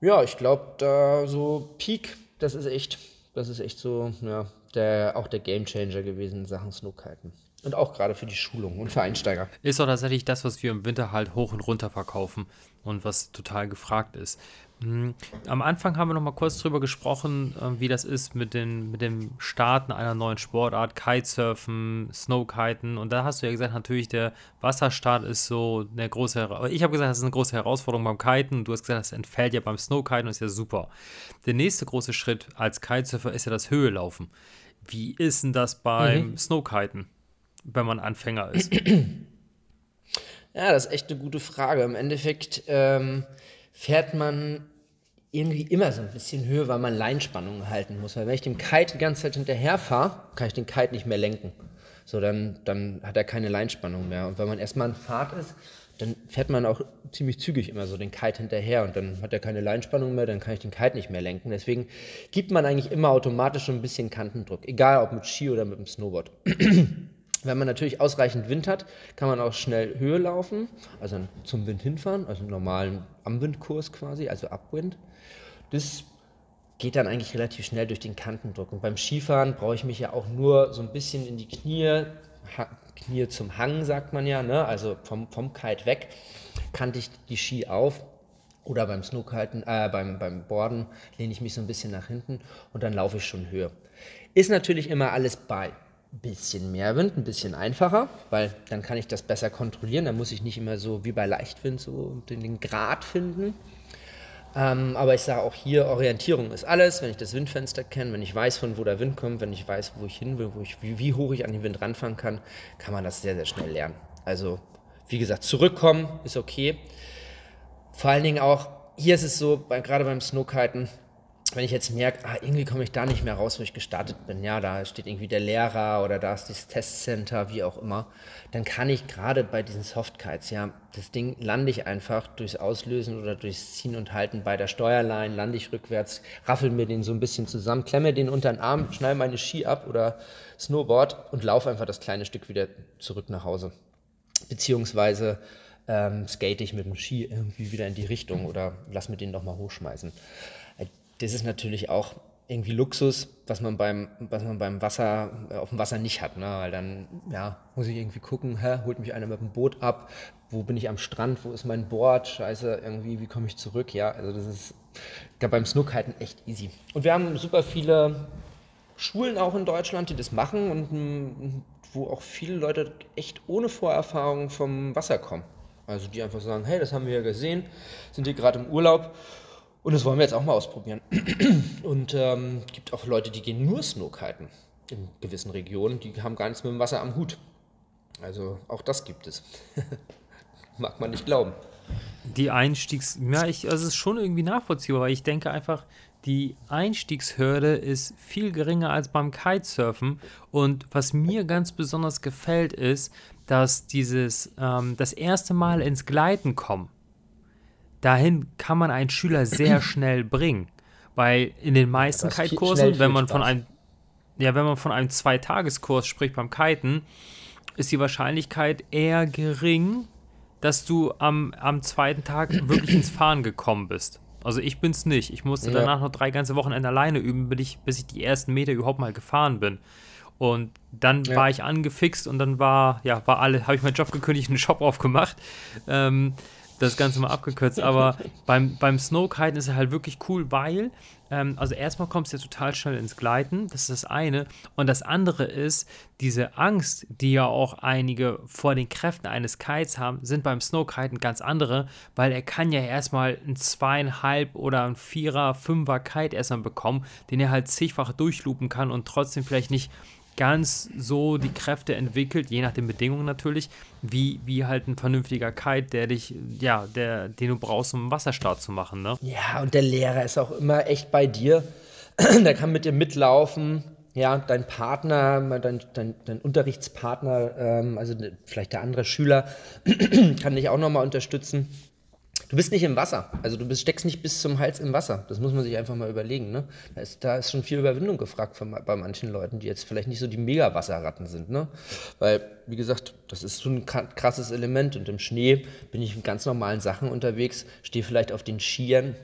Speaker 2: Ja, ich glaube, da so Peak, das ist echt, das ist echt so, ja, der, auch der Gamechanger gewesen in Sachen Snowkiten. Und auch gerade für die Schulung und für Einsteiger.
Speaker 1: Ist auch tatsächlich das, was wir im Winter halt hoch und runter verkaufen und was total gefragt ist. Mhm. Am Anfang haben wir noch mal kurz drüber gesprochen, ähm, wie das ist mit, den, mit dem Starten einer neuen Sportart, Kitesurfen, Snowkiten. Und da hast du ja gesagt, natürlich der Wasserstart ist so eine große, ich habe gesagt, das ist eine große Herausforderung beim Kiten. Du hast gesagt, das entfällt ja beim Snowkiten und ist ja super. Der nächste große Schritt als Kitesurfer ist ja das Höhelaufen. Wie ist denn das beim mhm. Snowkiten, wenn man Anfänger ist? [CLEARS THROAT]
Speaker 2: Ja, das ist echt eine gute Frage. Im Endeffekt ähm, fährt man irgendwie immer so ein bisschen Höhe, weil man Leinspannungen halten muss. Weil wenn ich dem Kite die ganze Zeit hinterher fahre, kann ich den Kite nicht mehr lenken. So, dann, dann hat er keine Leinspannung mehr. Und wenn man erstmal in Fahrt ist, dann fährt man auch ziemlich zügig immer so den Kite hinterher und dann hat er keine Leinspannung mehr, dann kann ich den Kite nicht mehr lenken. Deswegen gibt man eigentlich immer automatisch so ein bisschen Kantendruck, egal ob mit Ski oder mit dem Snowboard. Wenn man natürlich ausreichend Wind hat, kann man auch schnell Höhe laufen, also zum Wind hinfahren, also einen normalen Amwindkurs quasi, also Upwind. Das geht dann eigentlich relativ schnell durch den Kantendruck. Und beim Skifahren brauche ich mich ja auch nur so ein bisschen in die Knie, Knie zum Hang, sagt man ja, ne? also vom, vom Kite weg, kannte ich die Ski auf. Oder beim Snowkiten, äh, beim, beim Borden lehne ich mich so ein bisschen nach hinten und dann laufe ich schon höher. Ist natürlich immer alles bei bisschen mehr Wind, ein bisschen einfacher, weil dann kann ich das besser kontrollieren. Da muss ich nicht immer so wie bei Leichtwind so den Grad finden. Ähm, aber ich sage auch hier, Orientierung ist alles. Wenn ich das Windfenster kenne, wenn ich weiß, von wo der Wind kommt, wenn ich weiß, wo ich hin will, wo ich, wie, wie hoch ich an den Wind ranfahren kann, kann man das sehr, sehr schnell lernen. Also, wie gesagt, zurückkommen ist okay. Vor allen Dingen auch, hier ist es so, bei, gerade beim Snowkiten, wenn ich jetzt merke, ah, irgendwie komme ich da nicht mehr raus, wo ich gestartet bin, ja, da steht irgendwie der Lehrer oder da ist das Testcenter, wie auch immer, dann kann ich gerade bei diesen Softkites, ja, das Ding lande ich einfach durchs Auslösen oder durchs Ziehen und Halten bei der Steuerlein, lande ich rückwärts, raffel mir den so ein bisschen zusammen, klemme den unter den Arm, schneide meine Ski ab oder Snowboard und laufe einfach das kleine Stück wieder zurück nach Hause. Beziehungsweise ähm, skate ich mit dem Ski irgendwie wieder in die Richtung oder lass mir den nochmal hochschmeißen das ist natürlich auch irgendwie Luxus, was man beim, was man beim Wasser, äh, auf dem Wasser nicht hat. Ne? Weil dann ja, muss ich irgendwie gucken, hä, holt mich einer mit dem Boot ab, wo bin ich am Strand, wo ist mein Board, scheiße, irgendwie, wie komme ich zurück? Ja, also das ist beim Snookiten echt easy. Und wir haben super viele Schulen auch in Deutschland, die das machen und mm, wo auch viele Leute echt ohne Vorerfahrung vom Wasser kommen. Also die einfach sagen, hey, das haben wir ja gesehen, sind hier gerade im Urlaub und das wollen wir jetzt auch mal ausprobieren. [CLEARS THROAT] Und ähm, gibt auch Leute, die gehen nur Snowkiten in gewissen Regionen, die haben gar nichts mit dem Wasser am Hut. Also auch das gibt es. [LAUGHS] Mag man nicht glauben.
Speaker 1: Die Einstiegs... Ja, ich, also es ist schon irgendwie nachvollziehbar, weil ich denke einfach, die Einstiegshürde ist viel geringer als beim Kitesurfen. Und was mir ganz besonders gefällt, ist, dass dieses ähm, das erste Mal ins Gleiten kommen dahin kann man einen Schüler sehr [CLEARS THROAT] schnell bringen. Weil in den meisten Kite-Kursen, wenn man von einem, ja, wenn man von einem Zweitageskurs spricht beim Kiten, ist die Wahrscheinlichkeit eher gering, dass du am, am zweiten Tag [CLEARS THROAT] wirklich ins Fahren gekommen bist. Also ich bin's nicht. Ich musste ja. danach noch drei ganze Wochenende alleine üben, bis ich, bis ich die ersten Meter überhaupt mal gefahren bin. Und dann ja. war ich angefixt und dann war, ja, war alle, habe ich meinen Job gekündigt, einen Shop aufgemacht. Ähm, das Ganze mal abgekürzt. Aber beim, beim Snowkiten ist es halt wirklich cool, weil, ähm, also erstmal kommst du ja total schnell ins Gleiten, das ist das eine. Und das andere ist, diese Angst, die ja auch einige vor den Kräften eines Kites haben, sind beim Snowkiten ganz andere, weil er kann ja erstmal ein zweieinhalb oder ein Vierer, Fünfer Kite erstmal bekommen, den er halt zigfach durchlupen kann und trotzdem vielleicht nicht ganz so die Kräfte entwickelt, je nach den Bedingungen natürlich, wie, wie halt ein vernünftiger Kite, der dich, ja, der, den du brauchst, um einen Wasserstart zu machen, ne?
Speaker 2: Ja, und der Lehrer ist auch immer echt bei dir. [CLEARS THROAT] der kann mit dir mitlaufen. Ja, dein Partner, dein, dein, dein Unterrichtspartner, ähm, also vielleicht der andere Schüler, [CLEARS THROAT] kann dich auch nochmal unterstützen. Du bist nicht im Wasser. Also du bist, steckst nicht bis zum Hals im Wasser. Das muss man sich einfach mal überlegen. Ne? Da, ist, da ist schon viel Überwindung gefragt von, bei manchen Leuten, die jetzt vielleicht nicht so die Mega-Wasserratten sind. Ne? Weil, wie gesagt, das ist so ein krasses Element. Und im Schnee bin ich mit ganz normalen Sachen unterwegs, stehe vielleicht auf den Skiern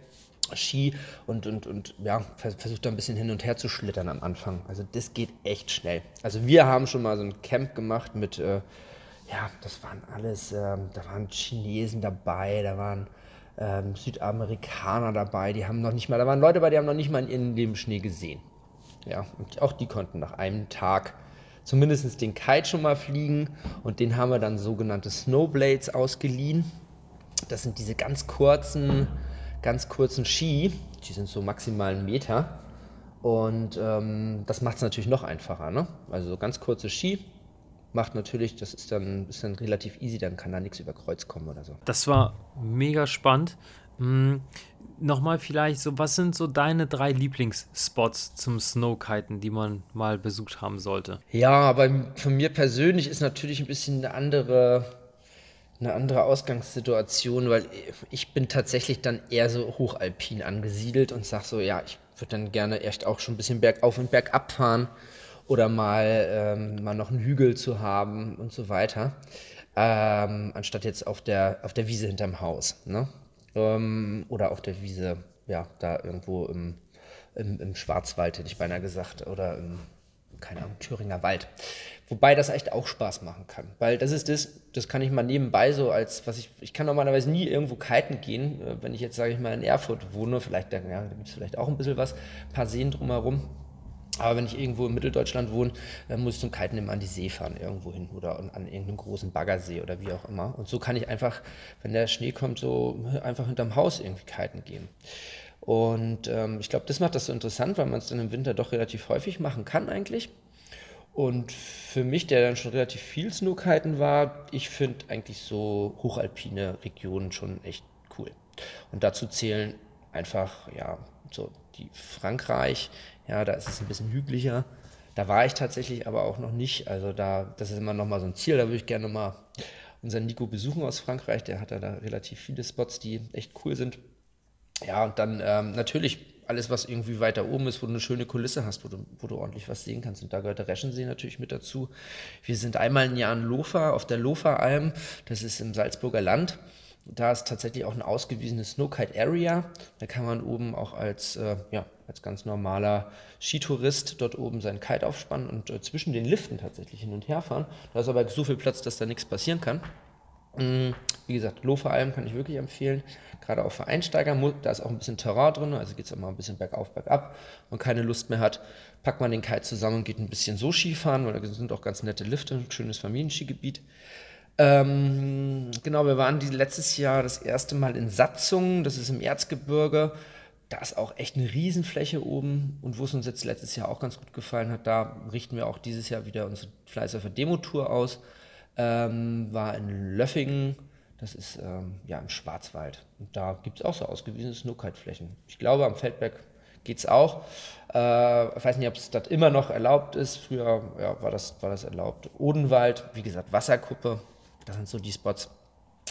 Speaker 2: Ski und, und, und ja, versucht da ein bisschen hin und her zu schlittern am Anfang. Also das geht echt schnell. Also wir haben schon mal so ein Camp gemacht mit, äh, ja, das waren alles, äh, da waren Chinesen dabei, da waren ähm, Südamerikaner dabei, die haben noch nicht mal, da waren Leute dabei, die haben noch nicht mal in Leben Schnee gesehen. Ja, und auch die konnten nach einem Tag zumindest den Kite schon mal fliegen und den haben wir dann sogenannte Snowblades ausgeliehen. Das sind diese ganz kurzen, ganz kurzen Ski, die sind so maximal einen Meter. Und ähm, das macht es natürlich noch einfacher. Ne? Also so ganz kurze Ski macht natürlich, das ist dann, ist dann relativ easy, dann kann da nichts über Kreuz kommen oder so.
Speaker 1: Das war mega spannend. Hm, Nochmal vielleicht so, was sind so deine drei Lieblingsspots zum Snowkiten, die man mal besucht haben sollte?
Speaker 2: Ja, aber von mir persönlich ist natürlich ein bisschen eine andere, eine andere Ausgangssituation, weil ich bin tatsächlich dann eher so hochalpin angesiedelt und sage so, ja, ich würde dann gerne echt auch schon ein bisschen bergauf und bergab fahren oder mal, ähm, mal noch einen Hügel zu haben und so weiter, ähm, anstatt jetzt auf der, auf der Wiese hinterm Haus. Ne? ähm, oder auf der Wiese, ja, da irgendwo im, im, im Schwarzwald, hätte ich beinahe gesagt, oder im, keine Ahnung, Thüringer Wald. Wobei das echt auch Spaß machen kann. Weil das ist das, das kann ich mal nebenbei so als, was ich, ich kann normalerweise nie irgendwo kiten gehen. Äh, wenn ich jetzt, sage ich mal, in Erfurt wohne, vielleicht, ja, da gibt es vielleicht auch ein bisschen was, ein paar Seen drumherum. Aber wenn ich irgendwo in Mitteldeutschland wohne, dann muss ich zum Kiten immer an die See fahren, irgendwo hin oder an irgendeinem großen Baggersee oder wie auch immer. Und so kann ich einfach, wenn der Schnee kommt, so einfach hinterm Haus irgendwie kiten gehen. Und ähm, ich glaube, das macht das so interessant, weil man es dann im Winter doch relativ häufig machen kann eigentlich. Und für mich, der dann schon relativ viel Snowkiten war, ich finde eigentlich so hochalpine Regionen schon echt cool. Und dazu zählen einfach, ja, so die Frankreich, ja, da ist es ein bisschen hügeliger. Da war ich tatsächlich aber auch noch nicht. Also da, das ist immer noch mal so ein Ziel. Da würde ich gerne mal unseren Nico besuchen aus Frankreich. Der hat da, da relativ viele Spots, die echt cool sind. Ja, und dann ähm, natürlich alles, was irgendwie weiter oben ist, wo du eine schöne Kulisse hast, wo du, wo du ordentlich was sehen kannst. Und da gehört der Reschensee natürlich mit dazu. Wir sind einmal im Jahr in Lofa, auf der Lofa-Alm. Das ist im Salzburger Land. Da ist tatsächlich auch ein ausgewiesenes Snowkite Area. Da kann man oben auch als, äh, ja, als ganz normaler Skitourist dort oben seinen Kite aufspannen und äh, zwischen den Liften tatsächlich hin und her fahren. Da ist aber so viel Platz, dass da nichts passieren kann. Mm, wie gesagt, Loferalm kann ich wirklich empfehlen. Gerade auch für Einsteiger, da ist auch ein bisschen Terrain drin, also geht es immer ein bisschen bergauf, bergab. Wenn man keine Lust mehr hat, packt man den Kite zusammen und geht ein bisschen so Skifahren, weil da sind auch ganz nette Lifte, ein schönes Familienskigebiet. Ähm, genau, wir waren die, letztes Jahr das erste Mal in Satzung, das ist im Erzgebirge. Da ist auch echt eine Riesenfläche oben und wo es uns jetzt letztes Jahr auch ganz gut gefallen hat, da richten wir auch dieses Jahr wieder unsere Fleißerfer Demo-Tour aus. Ähm, war in Löffingen, das ist ähm, ja im Schwarzwald. Und da gibt es auch so ausgewiesene Snowkite-Flächen. Ich glaube, am Feldberg geht es auch. Äh, ich weiß nicht, ob es dort immer noch erlaubt ist. Früher ja, war, das, war das erlaubt. Odenwald, wie gesagt, Wasserkuppe, das sind so die Spots,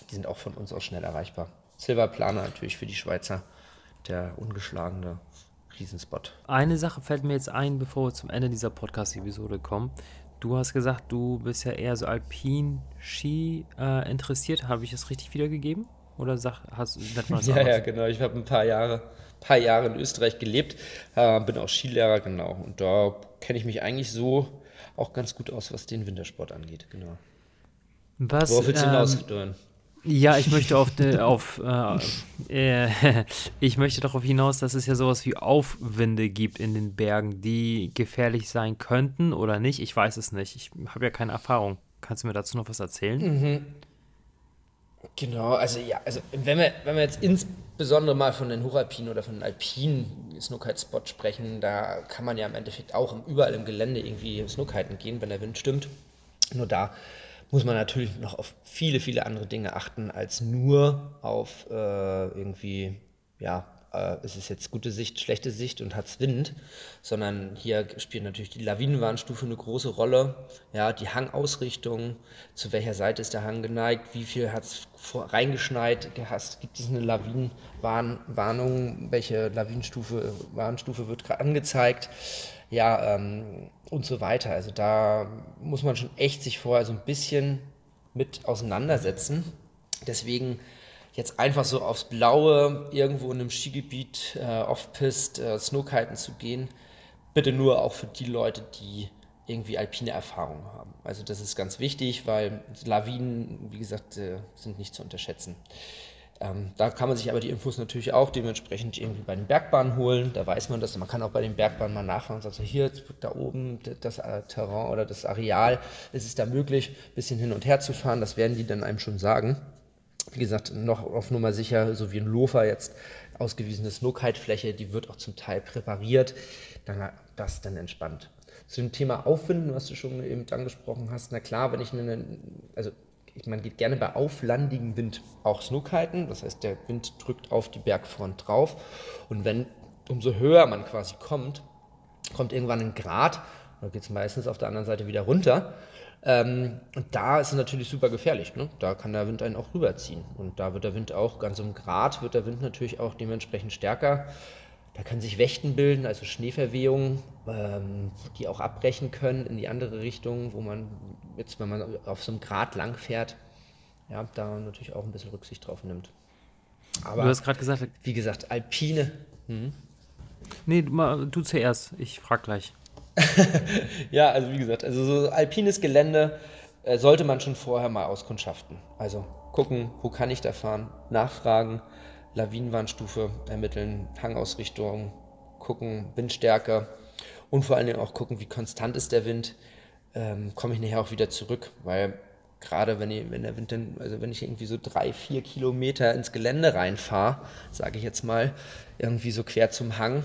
Speaker 2: die sind auch von uns aus schnell erreichbar. Silberplaner natürlich für die Schweizer, der ungeschlagene Riesenspot.
Speaker 1: Eine Sache fällt mir jetzt ein, bevor wir zum Ende dieser Podcast-Episode kommen. Du hast gesagt, du bist ja eher so Alpin-Ski äh, interessiert. Habe ich das richtig wiedergegeben? Oder sag, hast,
Speaker 2: nennt man das [LAUGHS] Ja, ja, genau. Ich habe ein paar Jahre, paar Jahre in Österreich gelebt, äh, bin auch Skilehrer, genau. Und da kenne ich mich eigentlich so auch ganz gut aus, was den Wintersport angeht, genau.
Speaker 1: Was, Worauf willst du hinaus, ähm, Ja, ich möchte auf, de, [LAUGHS] auf äh, äh, [LAUGHS] ich möchte darauf hinaus, dass es ja sowas wie Aufwinde gibt in den Bergen, die gefährlich sein könnten oder nicht. Ich weiß es nicht. Ich habe ja keine Erfahrung. Kannst du mir dazu noch was erzählen? Mhm.
Speaker 2: Genau, also ja, also wenn wir, wenn wir jetzt insbesondere mal von den Hochalpinen oder von den alpinen Snowkite-Spot sprechen, da kann man ja im Endeffekt auch überall im Gelände irgendwie Snowkiten gehen, wenn der Wind stimmt. Nur da muss man natürlich noch auf viele, viele andere Dinge achten, als nur auf äh, irgendwie, ja, äh, ist es jetzt gute Sicht, schlechte Sicht und hat es Wind, sondern hier spielt natürlich die Lawinenwarnstufe eine große Rolle. Ja, die Hangausrichtung, zu welcher Seite ist der Hang geneigt, wie viel hat es reingeschneit, hast, gibt es eine Lawinenwarnung, welche Lawinenstufe, Warnstufe wird angezeigt ja, ähm, und so weiter. Also da muss man schon echt sich vorher so ein bisschen mit auseinandersetzen. Deswegen jetzt einfach so aufs Blaue irgendwo in einem Skigebiet äh, Off-Pist äh, Snowkiten zu gehen, bitte nur auch für die Leute, die irgendwie alpine Erfahrungen haben. Also das ist ganz wichtig, weil Lawinen, wie gesagt, äh, sind nicht zu unterschätzen. Ähm, da kann man sich aber die Infos natürlich auch dementsprechend irgendwie bei den Bergbahnen holen. Da weiß man das. Man kann auch bei den Bergbahnen mal nachfragen und sagen, so, hier, da oben das äh, Terrain oder das Areal, ist es da möglich, ein bisschen hin und her zu fahren. Das werden die dann einem schon sagen. Wie gesagt, noch auf Nummer sicher, so wie ein Lofer jetzt ausgewiesene Snowkite-Fläche, die wird auch zum Teil präpariert. Dann das dann entspannt. Zu dem Thema Aufwinden, was du schon eben angesprochen hast, na klar, wenn ich eine, also man geht gerne bei auflandigem Wind auch Snowkiten, das heißt, der Wind drückt auf die Bergfront drauf und wenn, umso höher man quasi kommt, kommt irgendwann ein Grad, dann geht es meistens auf der anderen Seite wieder runter. Ähm, und da ist es natürlich super gefährlich. Ne? Da kann der Wind einen auch rüberziehen. Und da wird der Wind auch, ganz um Grad, wird der Wind natürlich auch dementsprechend stärker. Da können sich Wächten bilden, also Schneeverwehungen, ähm, die auch abbrechen können in die andere Richtung, wo man jetzt, wenn man auf so einem Grat lang fährt, ja, da natürlich auch ein bisschen Rücksicht drauf nimmt.
Speaker 1: Aber du hast gerade gesagt,
Speaker 2: wie gesagt, alpine. Hm?
Speaker 1: Nee, du, du zuerst, ich frag gleich. [LAUGHS]
Speaker 2: ja, also wie gesagt, also so alpines Gelände äh, sollte man schon vorher mal auskundschaften. Also gucken, wo kann ich da fahren, nachfragen Lawinenwarnstufe ermitteln, Hangausrichtung, gucken, Windstärke und vor allen Dingen auch gucken, wie konstant ist der Wind. Ähm, komme ich nachher auch wieder zurück, weil gerade wenn, ich, wenn der Wind dann, also wenn ich irgendwie so drei, vier Kilometer ins Gelände reinfahre, sage ich jetzt mal, irgendwie so quer zum Hang,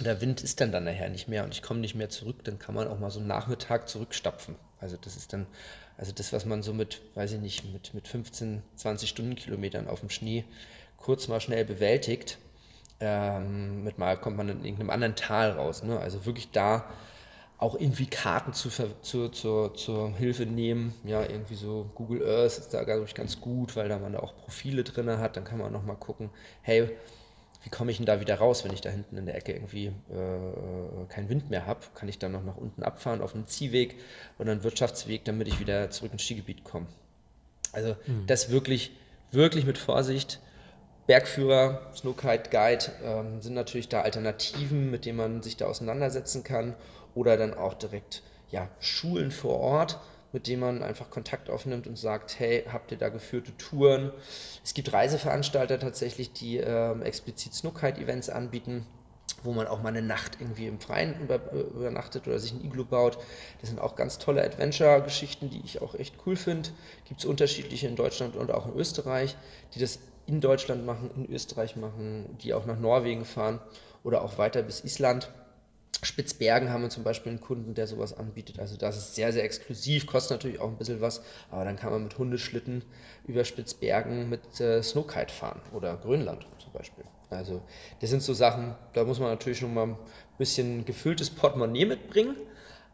Speaker 2: der Wind ist dann dann nachher nicht mehr und ich komme nicht mehr zurück, dann kann man auch mal so einen Nachmittag zurückstapfen. Also das ist dann, also das, was man so mit, weiß ich nicht, mit, mit 15, 20 Stundenkilometern auf dem Schnee kurz mal schnell bewältigt. Ähm, mit mal kommt man in irgendeinem anderen Tal raus. Ne? Also wirklich da auch irgendwie Karten zu, zu, zu, zur Hilfe nehmen. Ja, irgendwie so Google Earth ist da, glaube ich, ganz gut, weil da man da auch Profile drin hat. Dann kann man noch mal gucken, hey, wie komme ich denn da wieder raus, wenn ich da hinten in der Ecke irgendwie äh, keinen Wind mehr habe? Kann ich dann noch nach unten abfahren auf einem Ziehweg oder einen Wirtschaftsweg, damit ich wieder zurück ins Skigebiet komme? Also mhm. das wirklich, wirklich mit Vorsicht Bergführer, Snowkite Guide ähm, sind natürlich da Alternativen, mit denen man sich da auseinandersetzen kann oder dann auch direkt ja, Schulen vor Ort, mit denen man einfach Kontakt aufnimmt und sagt, hey, habt ihr da geführte Touren? Es gibt Reiseveranstalter tatsächlich, die ähm, explizit Snowkite-Events anbieten, wo man auch mal eine Nacht irgendwie im Freien über, übernachtet oder sich ein Iglu baut. Das sind auch ganz tolle Adventure-Geschichten, die ich auch echt cool finde. Gibt es unterschiedliche in Deutschland und auch in Österreich, die das in Deutschland machen, in Österreich machen, die auch nach Norwegen fahren oder auch weiter bis Island. Spitzbergen haben wir zum Beispiel einen Kunden, der sowas anbietet. Also das ist sehr, sehr exklusiv, kostet natürlich auch ein bisschen was, aber dann kann man mit Hundeschlitten über Spitzbergen mit äh, Snowkite fahren oder Grönland zum Beispiel. Also das sind so Sachen, da muss man natürlich schon mal ein bisschen gefülltes Portemonnaie mitbringen,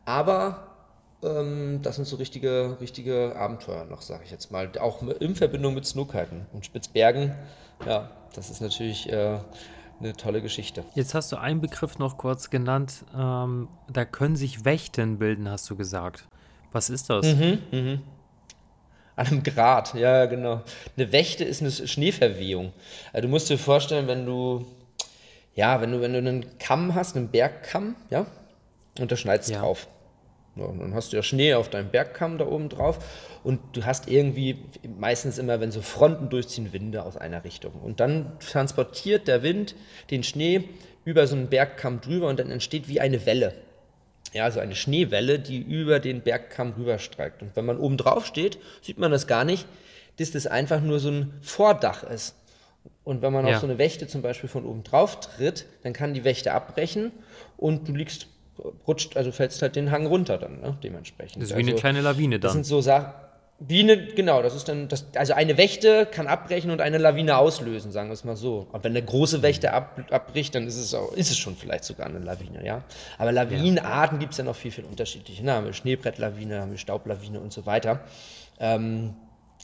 Speaker 2: aber das sind so richtige, richtige Abenteuer noch, sage ich jetzt mal. Auch in Verbindung mit Snowkiten und Spitzbergen. Ja, das ist natürlich äh, eine tolle Geschichte.
Speaker 1: Jetzt hast du einen Begriff noch kurz genannt. Ähm, da können sich Wächten bilden, hast du gesagt. Was ist das?
Speaker 2: Mhm, mhm. An einem Grad, ja, genau. Eine Wächte ist eine Schneeverwehung. Also du musst dir vorstellen, wenn du, ja, wenn du, wenn du einen Kamm hast, einen Bergkamm, ja, und da schneidest ja. drauf. Ja, und dann hast du ja Schnee auf deinem Bergkamm da oben drauf und du hast irgendwie meistens immer, wenn so Fronten durchziehen, Winde aus einer Richtung. Und dann transportiert der Wind den Schnee über so einen Bergkamm drüber und dann entsteht wie eine Welle. Ja, also eine Schneewelle, die über den Bergkamm rüberstreikt. Und wenn man oben drauf steht, sieht man das gar nicht, dass das einfach nur so ein Vordach ist. Und wenn man ja. auf so eine Wächte zum Beispiel von oben drauf tritt, dann kann die Wächte abbrechen und du liegst rutscht, also fällst halt den Hang runter dann, ne, dementsprechend.
Speaker 1: Das ist
Speaker 2: wie
Speaker 1: also, eine kleine Lawine dann.
Speaker 2: Das sind so Sachen. Wie eine, genau, das ist dann, das, also eine Wächte kann abbrechen und eine Lawine auslösen, sagen wir es mal so. Und wenn eine große Wächte ab, abbricht, dann ist es auch, ist es schon vielleicht sogar eine Lawine, ja. Aber Lawinenarten ja. gibt es ja noch viel, viel unterschiedliche. Na, haben wir Schneebrettlawine, haben wir Staublawine und so weiter. Ähm,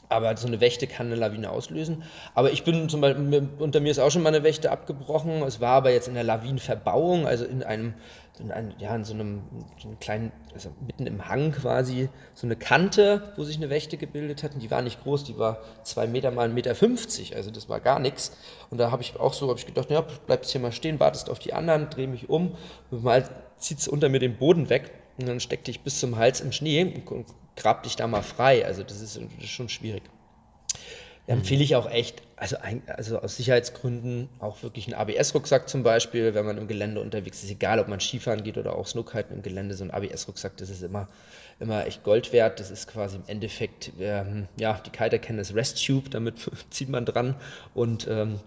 Speaker 2: Aber so eine Wächte kann eine Lawine auslösen. Aber ich bin zum Beispiel, unter mir ist auch schon mal eine Wächte abgebrochen. Es war aber jetzt in der Lawinenverbauung, also in einem, in einem ja, in so einem, so einem kleinen, also mitten im Hang quasi, so eine Kante, wo sich eine Wächte gebildet hat. Und die war nicht groß, die war zwei Meter mal 1,50 Meter. 50, also das war gar nichts. Und da habe ich auch so, habe ich gedacht, ja, bleibst hier mal stehen, wartest auf die anderen, dreh mich um, mal zieht es unter mir den Boden weg. Und dann steck dich bis zum Hals im Schnee und grab dich da mal frei. Also das ist schon schwierig. Da empfehle ich auch echt, also, ein, also aus Sicherheitsgründen auch wirklich einen ABS-Rucksack zum Beispiel, wenn man im Gelände unterwegs ist, egal ob man Skifahren geht oder auch Snookiten im Gelände, so ein ABS-Rucksack, das ist immer, immer echt Gold wert. Das ist quasi im Endeffekt, ähm, ja, die Kiter kennen das Rest Tube, damit [LAUGHS] zieht man dran und ähm,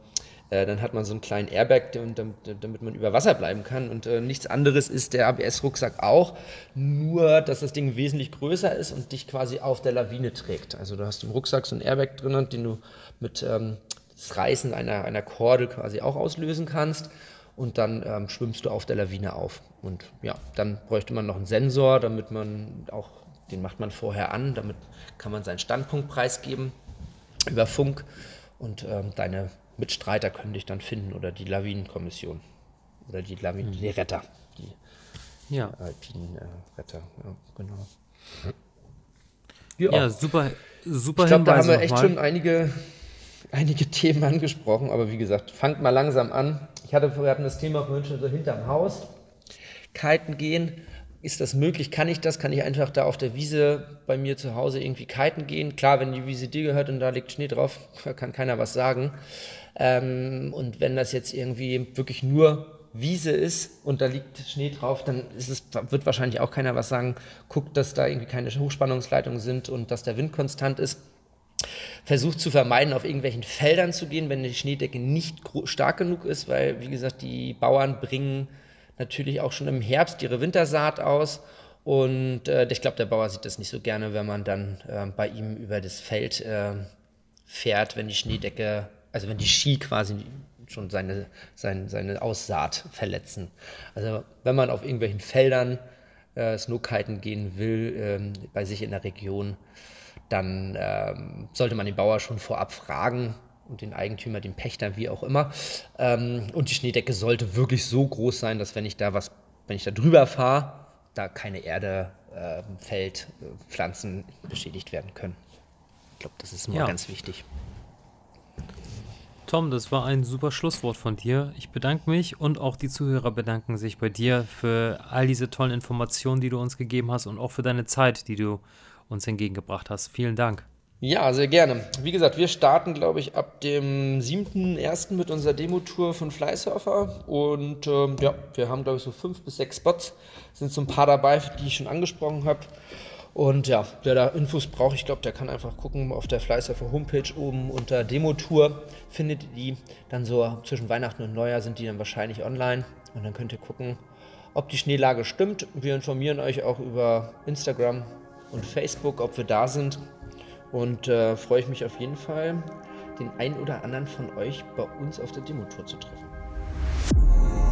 Speaker 2: äh, dann hat man so einen kleinen Airbag, damit, man über Wasser bleiben kann. Und äh, nichts anderes ist der ABS-Rucksack auch, nur dass das Ding wesentlich größer ist und dich quasi auf der Lawine trägt. Also du hast im Rucksack so einen Airbag drin, den du mit ähm, das Reißen einer, einer Kordel quasi auch auslösen kannst. Und dann ähm, schwimmst du auf der Lawine auf. Und ja, dann bräuchte man noch einen Sensor, damit man auch, den macht man vorher an, damit kann man seinen Standpunkt preisgeben über Funk und ähm, deine Mitstreiter können dich dann finden oder die Lawinenkommission oder die Lawinen, mhm. die Retter, die
Speaker 1: ja.
Speaker 2: alpinen äh, Retter, ja, genau.
Speaker 1: Ja, ja super, super
Speaker 2: Ich glaube, da haben wir echt mal. schon einige, [LAUGHS] einige Themen angesprochen, aber wie gesagt, fangt mal langsam an. Ich hatte, wir hatten das Thema vorhin schon so hinterm Haus. Kiten gehen, ist das möglich? Kann ich das? Kann ich einfach da auf der Wiese bei mir zu Hause irgendwie kiten gehen? Klar, wenn die Wiese dir gehört und da liegt Schnee drauf, [LAUGHS] kann keiner was sagen. Ähm, und wenn das jetzt irgendwie wirklich nur Wiese ist und da liegt Schnee drauf, dann es, wird wahrscheinlich auch keiner was sagen. Guckt, dass da irgendwie keine Hochspannungsleitungen sind und dass der Wind konstant ist. Versucht zu vermeiden, auf irgendwelchen Feldern zu gehen, wenn die Schneedecke nicht stark genug ist, weil, wie gesagt, die Bauern bringen natürlich auch schon im Herbst ihre Wintersaat aus. Und äh, ich glaube, der Bauer sieht das nicht so gerne, wenn man dann äh, bei ihm über das Feld äh, fährt, wenn die Schneedecke also wenn die Ski quasi schon seine, seine, seine Aussaat verletzen. Also wenn man auf irgendwelchen Feldern äh, Snowkiten gehen will, ähm, bei sich in der Region, dann ähm, sollte man den Bauer schon vorab fragen und den Eigentümer, den Pächter, wie auch immer. Ähm, und die Schneedecke sollte wirklich so groß sein, dass wenn ich da was, wenn ich da drüber fahre, da keine Erde, äh, Feld, äh, Pflanzen beschädigt werden können. Ich glaube, das ist immer ja. ganz wichtig.
Speaker 1: Tom, das war ein super Schlusswort von dir. Ich bedanke mich und auch die Zuhörer bedanken sich bei dir für all diese tollen Informationen, die du uns gegeben hast und auch für deine Zeit, die du uns entgegengebracht hast. Vielen Dank.
Speaker 2: Ja, sehr gerne. Wie gesagt, wir starten, glaube ich, ab dem 7.1. mit unserer Demo-Tour von Flysurfer. Und ähm, ja, wir haben, glaube ich, so fünf bis sechs Spots. Es sind so ein paar dabei, die ich schon angesprochen habe. Und ja, wer da Infos braucht, ich glaube, der kann einfach gucken auf der Fleißerfer Homepage oben unter Demo-Tour findet ihr die. Dann so zwischen Weihnachten und Neujahr sind die dann wahrscheinlich online. Und dann könnt ihr gucken, ob die Schneelage stimmt. Wir informieren euch auch über Instagram und Facebook, ob wir da sind. Und äh, freue ich mich auf jeden Fall, den einen oder anderen von euch bei uns auf der Demo-Tour zu treffen.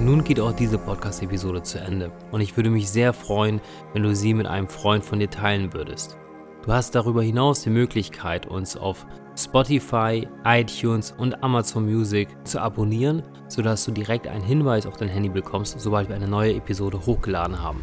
Speaker 1: Nun geht auch diese Podcast-Episode zu Ende und ich würde mich sehr freuen, wenn du sie mit einem Freund von dir teilen würdest. Du hast darüber hinaus die Möglichkeit, uns auf Spotify, iTunes und Amazon Music zu abonnieren, sodass du direkt einen Hinweis auf dein Handy bekommst, sobald wir eine neue Episode hochgeladen haben.